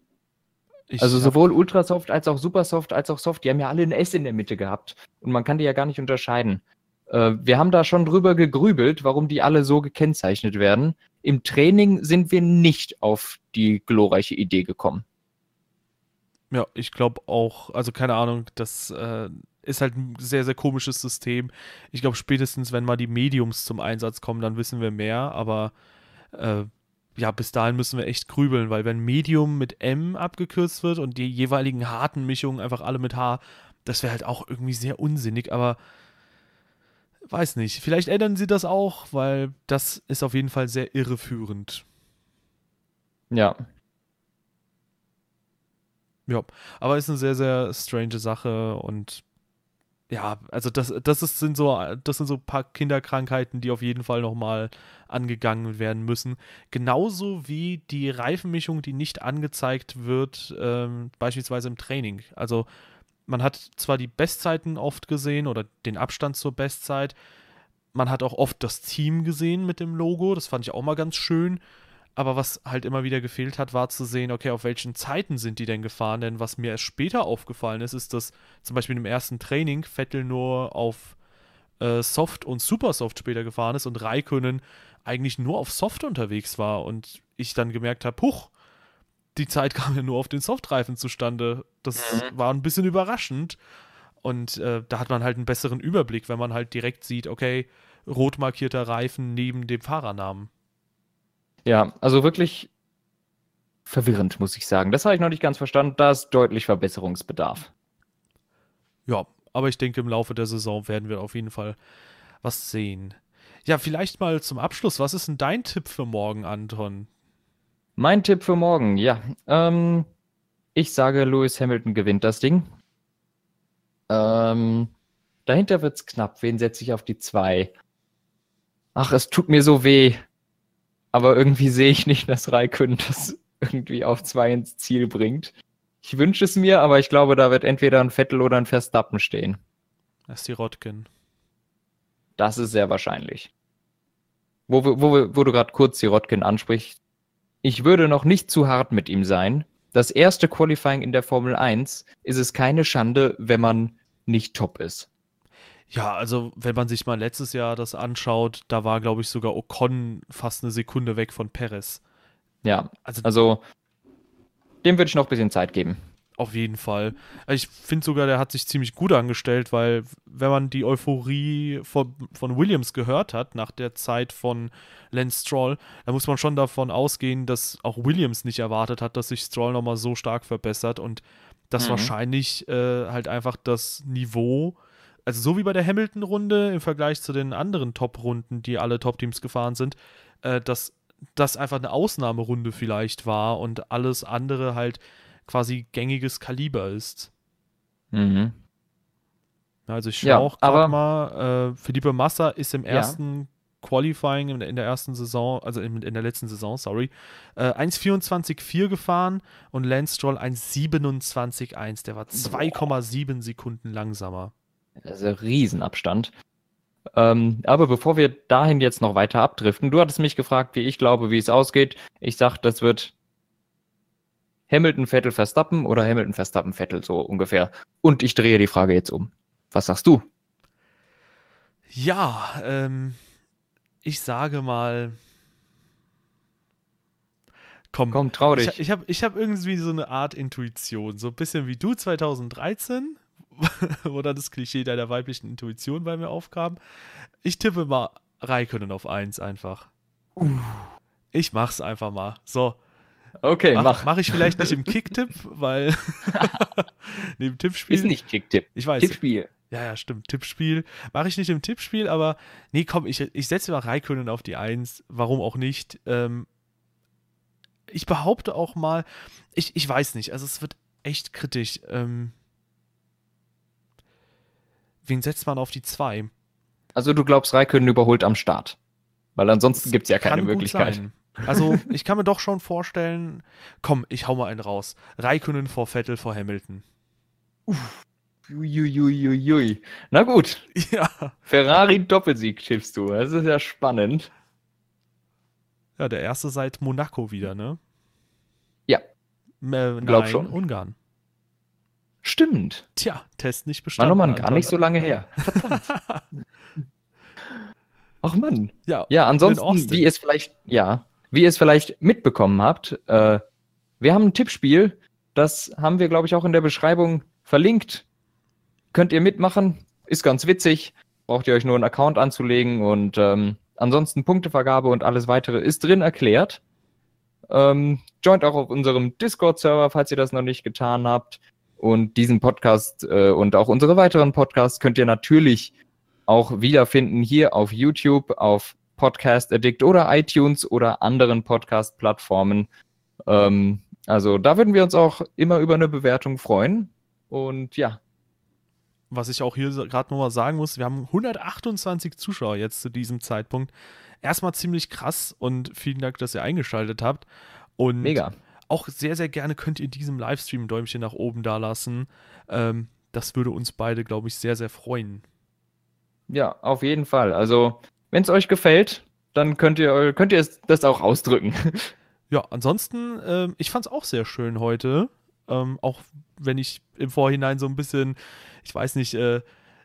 Ich Also sowohl Ultrasoft als auch Supersoft als auch Soft, die haben ja alle ein S in der Mitte gehabt. Und man kann die ja gar nicht unterscheiden. Äh, wir haben da schon drüber gegrübelt, warum die alle so gekennzeichnet werden. Im Training sind wir nicht auf die glorreiche Idee gekommen. Ja, ich glaube auch, also keine Ahnung, das äh, ist halt ein sehr, sehr komisches System. Ich glaube, spätestens, wenn mal die Mediums zum Einsatz kommen, dann wissen wir mehr, aber äh, ja, bis dahin müssen wir echt grübeln, weil wenn Medium mit M abgekürzt wird und die jeweiligen harten Mischungen einfach alle mit H, das wäre halt auch irgendwie sehr unsinnig, aber weiß nicht. Vielleicht ändern sie das auch, weil das ist auf jeden Fall sehr irreführend. Ja, Ja, aber ist eine sehr, sehr strange Sache und ja, also das, das ist, sind so, das sind so ein paar Kinderkrankheiten, die auf jeden Fall nochmal angegangen werden müssen. Genauso wie die Reifenmischung, die nicht angezeigt wird, ähm, beispielsweise im Training. Also man hat zwar die Bestzeiten oft gesehen oder den Abstand zur Bestzeit, man hat auch oft das Team gesehen mit dem Logo, das fand ich auch mal ganz schön. Aber was halt immer wieder gefehlt hat, war zu sehen, okay, auf welchen Zeiten sind die denn gefahren? Denn was mir erst später aufgefallen ist, ist, dass zum Beispiel im ersten Training Vettel nur auf äh, Soft und Supersoft später gefahren ist und Raikönnen eigentlich nur auf Soft unterwegs war. Und ich dann gemerkt habe, huch, die Zeit kam ja nur auf den Softreifen zustande. Das Mhm. war ein bisschen überraschend. Und äh, da hat man halt einen besseren Überblick, wenn man halt direkt sieht, okay, rot markierter Reifen neben dem Fahrernamen. Ja, also wirklich verwirrend, muss ich sagen. Das habe ich noch nicht ganz verstanden. Da ist deutlich Verbesserungsbedarf. Ja, aber ich denke, im Laufe der Saison werden wir auf jeden Fall was sehen. Ja, vielleicht mal zum Abschluss. Was ist denn dein Tipp für morgen, Anton? Mein Tipp für morgen, ja. Ähm, ich sage, Lewis Hamilton gewinnt das Ding. Ähm, dahinter wird's knapp. Wen setze ich auf die zwei? Ach, es tut mir so weh. Aber irgendwie sehe ich nicht, dass Raikön das irgendwie auf zwei ins Ziel bringt. Ich wünsche es mir, aber ich glaube, da wird entweder ein Vettel oder ein Verstappen stehen. Das ist die Rotkin. Das ist sehr wahrscheinlich. Wo, wo, wo du gerade kurz die Rotkin ansprichst. Ich würde noch nicht zu hart mit ihm sein. Das erste Qualifying in der Formel 1 ist es keine Schande, wenn man nicht top ist. Ja, also wenn man sich mal letztes Jahr das anschaut, da war, glaube ich, sogar Ocon fast eine Sekunde weg von Perez. Ja, Also, also dem würde ich noch ein bisschen Zeit geben. Auf jeden Fall. Ich finde sogar, der hat sich ziemlich gut angestellt, weil wenn man die Euphorie von, von Williams gehört hat, nach der Zeit von Lance Stroll, dann muss man schon davon ausgehen, dass auch Williams nicht erwartet hat, dass sich Stroll nochmal so stark verbessert und dass Mhm. wahrscheinlich äh, halt einfach das Niveau, also so wie bei der Hamilton-Runde im Vergleich zu den anderen Top-Runden, die alle Top-Teams gefahren sind, äh, dass das einfach eine Ausnahmerunde vielleicht war und alles andere halt quasi gängiges Kaliber ist. Mhm. Also ich schaue Ja, auch gerade mal, äh, Felipe Massa ist im Ja. ersten Qualifying in, der- in der ersten Saison, also in, in der letzten Saison, sorry, äh, 1,24,4 gefahren und Lance Stroll 1,27,1. Der war 2,7 Sekunden langsamer. Das ist ein Riesenabstand. Ähm, aber bevor wir dahin jetzt noch weiter abdriften, du hattest mich gefragt, wie ich glaube, wie es ausgeht. Ich sag, das wird Hamilton, Vettel, Verstappen oder Hamilton, Verstappen, Vettel, so ungefähr. Und ich drehe die Frage jetzt um. Was sagst du? Ja, ähm, ich sage mal. Komm, Komm, trau dich. ich, ich habe ich hab irgendwie so eine Art Intuition. So ein bisschen wie du 2013, wo dann das Klischee deiner weiblichen Intuition bei mir aufkam. Ich tippe mal Raikönnen auf 1 einfach. Ich mach's einfach mal. So, Okay, mach, mach. mach ich vielleicht nicht im Kicktipp, weil neben Tippspiel. Ist nicht Kicktipp. Ich weiß. Tippspiel. Ja, ja, stimmt. Tippspiel. Mache ich nicht im Tippspiel, aber nee, komm, ich, ich setze mal Raikönnen auf die 1. Warum auch nicht? Ähm, ich behaupte auch mal, ich, ich weiß nicht, also es wird echt kritisch. Ähm, wen setzt man auf die 2? Also du glaubst, Raikkonen überholt am Start. Weil ansonsten gibt es ja keine Kann gut Möglichkeit. sein. Also, ich kann mir doch schon vorstellen, komm, ich hau mal einen raus. Raikönnen vor Vettel vor Hamilton. Uiuiuiui. Na gut, Ja. Ferrari Doppelsieg tippst du. Das ist ja spannend. Ja, der erste seit Monaco wieder, ne? Ja. Äh, Glaub nein, schon. Ungarn. Stimmt. Tja, Test nicht War bestanden. nochmal gar nicht so lange her. Verdammt. Ach Mann. Ja, Ja, ansonsten, wie ihr es vielleicht, ja, wie ihr es vielleicht mitbekommen habt, äh, wir haben ein Tippspiel, das haben wir, glaube ich, auch in der Beschreibung verlinkt. Könnt ihr mitmachen, ist ganz witzig, braucht ihr euch nur einen Account anzulegen und ähm, ansonsten Punktevergabe und alles weitere ist drin erklärt. Ähm, joint auch auf unserem Discord-Server, falls ihr das noch nicht getan habt. Und diesen Podcast äh, und auch unsere weiteren Podcasts könnt ihr natürlich auch wiederfinden hier auf YouTube, auf Podcast Addict oder iTunes oder anderen Podcast-Plattformen. Ähm, also da würden wir uns auch immer über eine Bewertung freuen. Und ja, Was ich auch hier gerade nochmal sagen muss, wir haben 128 Zuschauer jetzt zu diesem Zeitpunkt. Erstmal ziemlich krass und vielen Dank, dass ihr eingeschaltet habt. Und mega. Auch sehr, sehr gerne könnt ihr diesem Livestream ein Däumchen nach oben da lassen. Ähm, das würde uns beide, glaube ich, sehr, sehr freuen. Ja, auf jeden Fall. Also, wenn es euch gefällt, dann könnt ihr, könnt ihr das auch ausdrücken. Ja, ansonsten, ähm, ich fand es auch sehr schön heute. Ähm, auch wenn ich im Vorhinein so ein bisschen, ich weiß nicht, äh,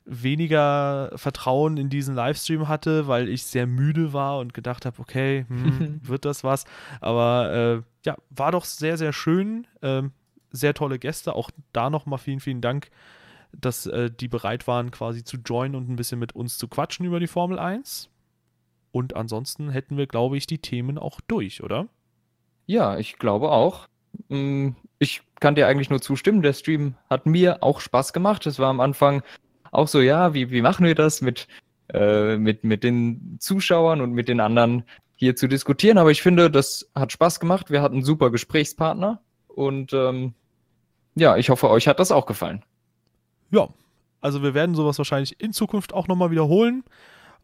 weniger Vertrauen in diesen Livestream hatte, weil ich sehr müde war und gedacht habe, okay, hm, wird das was? Aber äh, ja, war doch sehr, sehr schön. Ähm, sehr tolle Gäste. Auch da nochmal vielen, vielen Dank, dass äh, die bereit waren, quasi zu joinen und ein bisschen mit uns zu quatschen über die Formel 1. Und ansonsten hätten wir, glaube ich, die Themen auch durch, oder? Ja, ich glaube auch. Mm, Ich kann dir eigentlich nur zustimmen. Der Stream hat mir auch Spaß gemacht. Es war am Anfang auch so, ja, wie, wie machen wir das mit, äh, mit, mit den Zuschauern und mit den anderen hier zu diskutieren? Aber ich finde, das hat Spaß gemacht. Wir hatten super Gesprächspartner und ähm, ja, ich hoffe, euch hat das auch gefallen. Ja, also wir werden sowas wahrscheinlich in Zukunft auch nochmal wiederholen.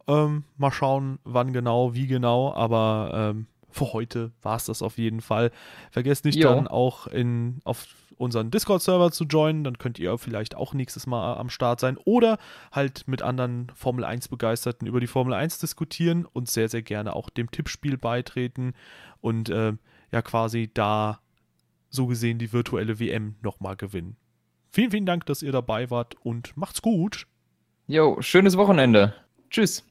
Ähm, mal schauen, wann genau, wie genau, aber ähm, für heute war es das auf jeden Fall. Vergesst nicht Jo. dann auch in, auf unseren Discord-Server zu joinen, dann könnt ihr vielleicht auch nächstes Mal am Start sein oder halt mit anderen Formel 1 Begeisterten über die Formel 1 diskutieren und sehr, sehr gerne auch dem Tippspiel beitreten und äh, ja quasi da so gesehen die virtuelle WM nochmal gewinnen. Vielen, vielen Dank, dass ihr dabei wart und macht's gut. Jo, schönes Wochenende. Tschüss.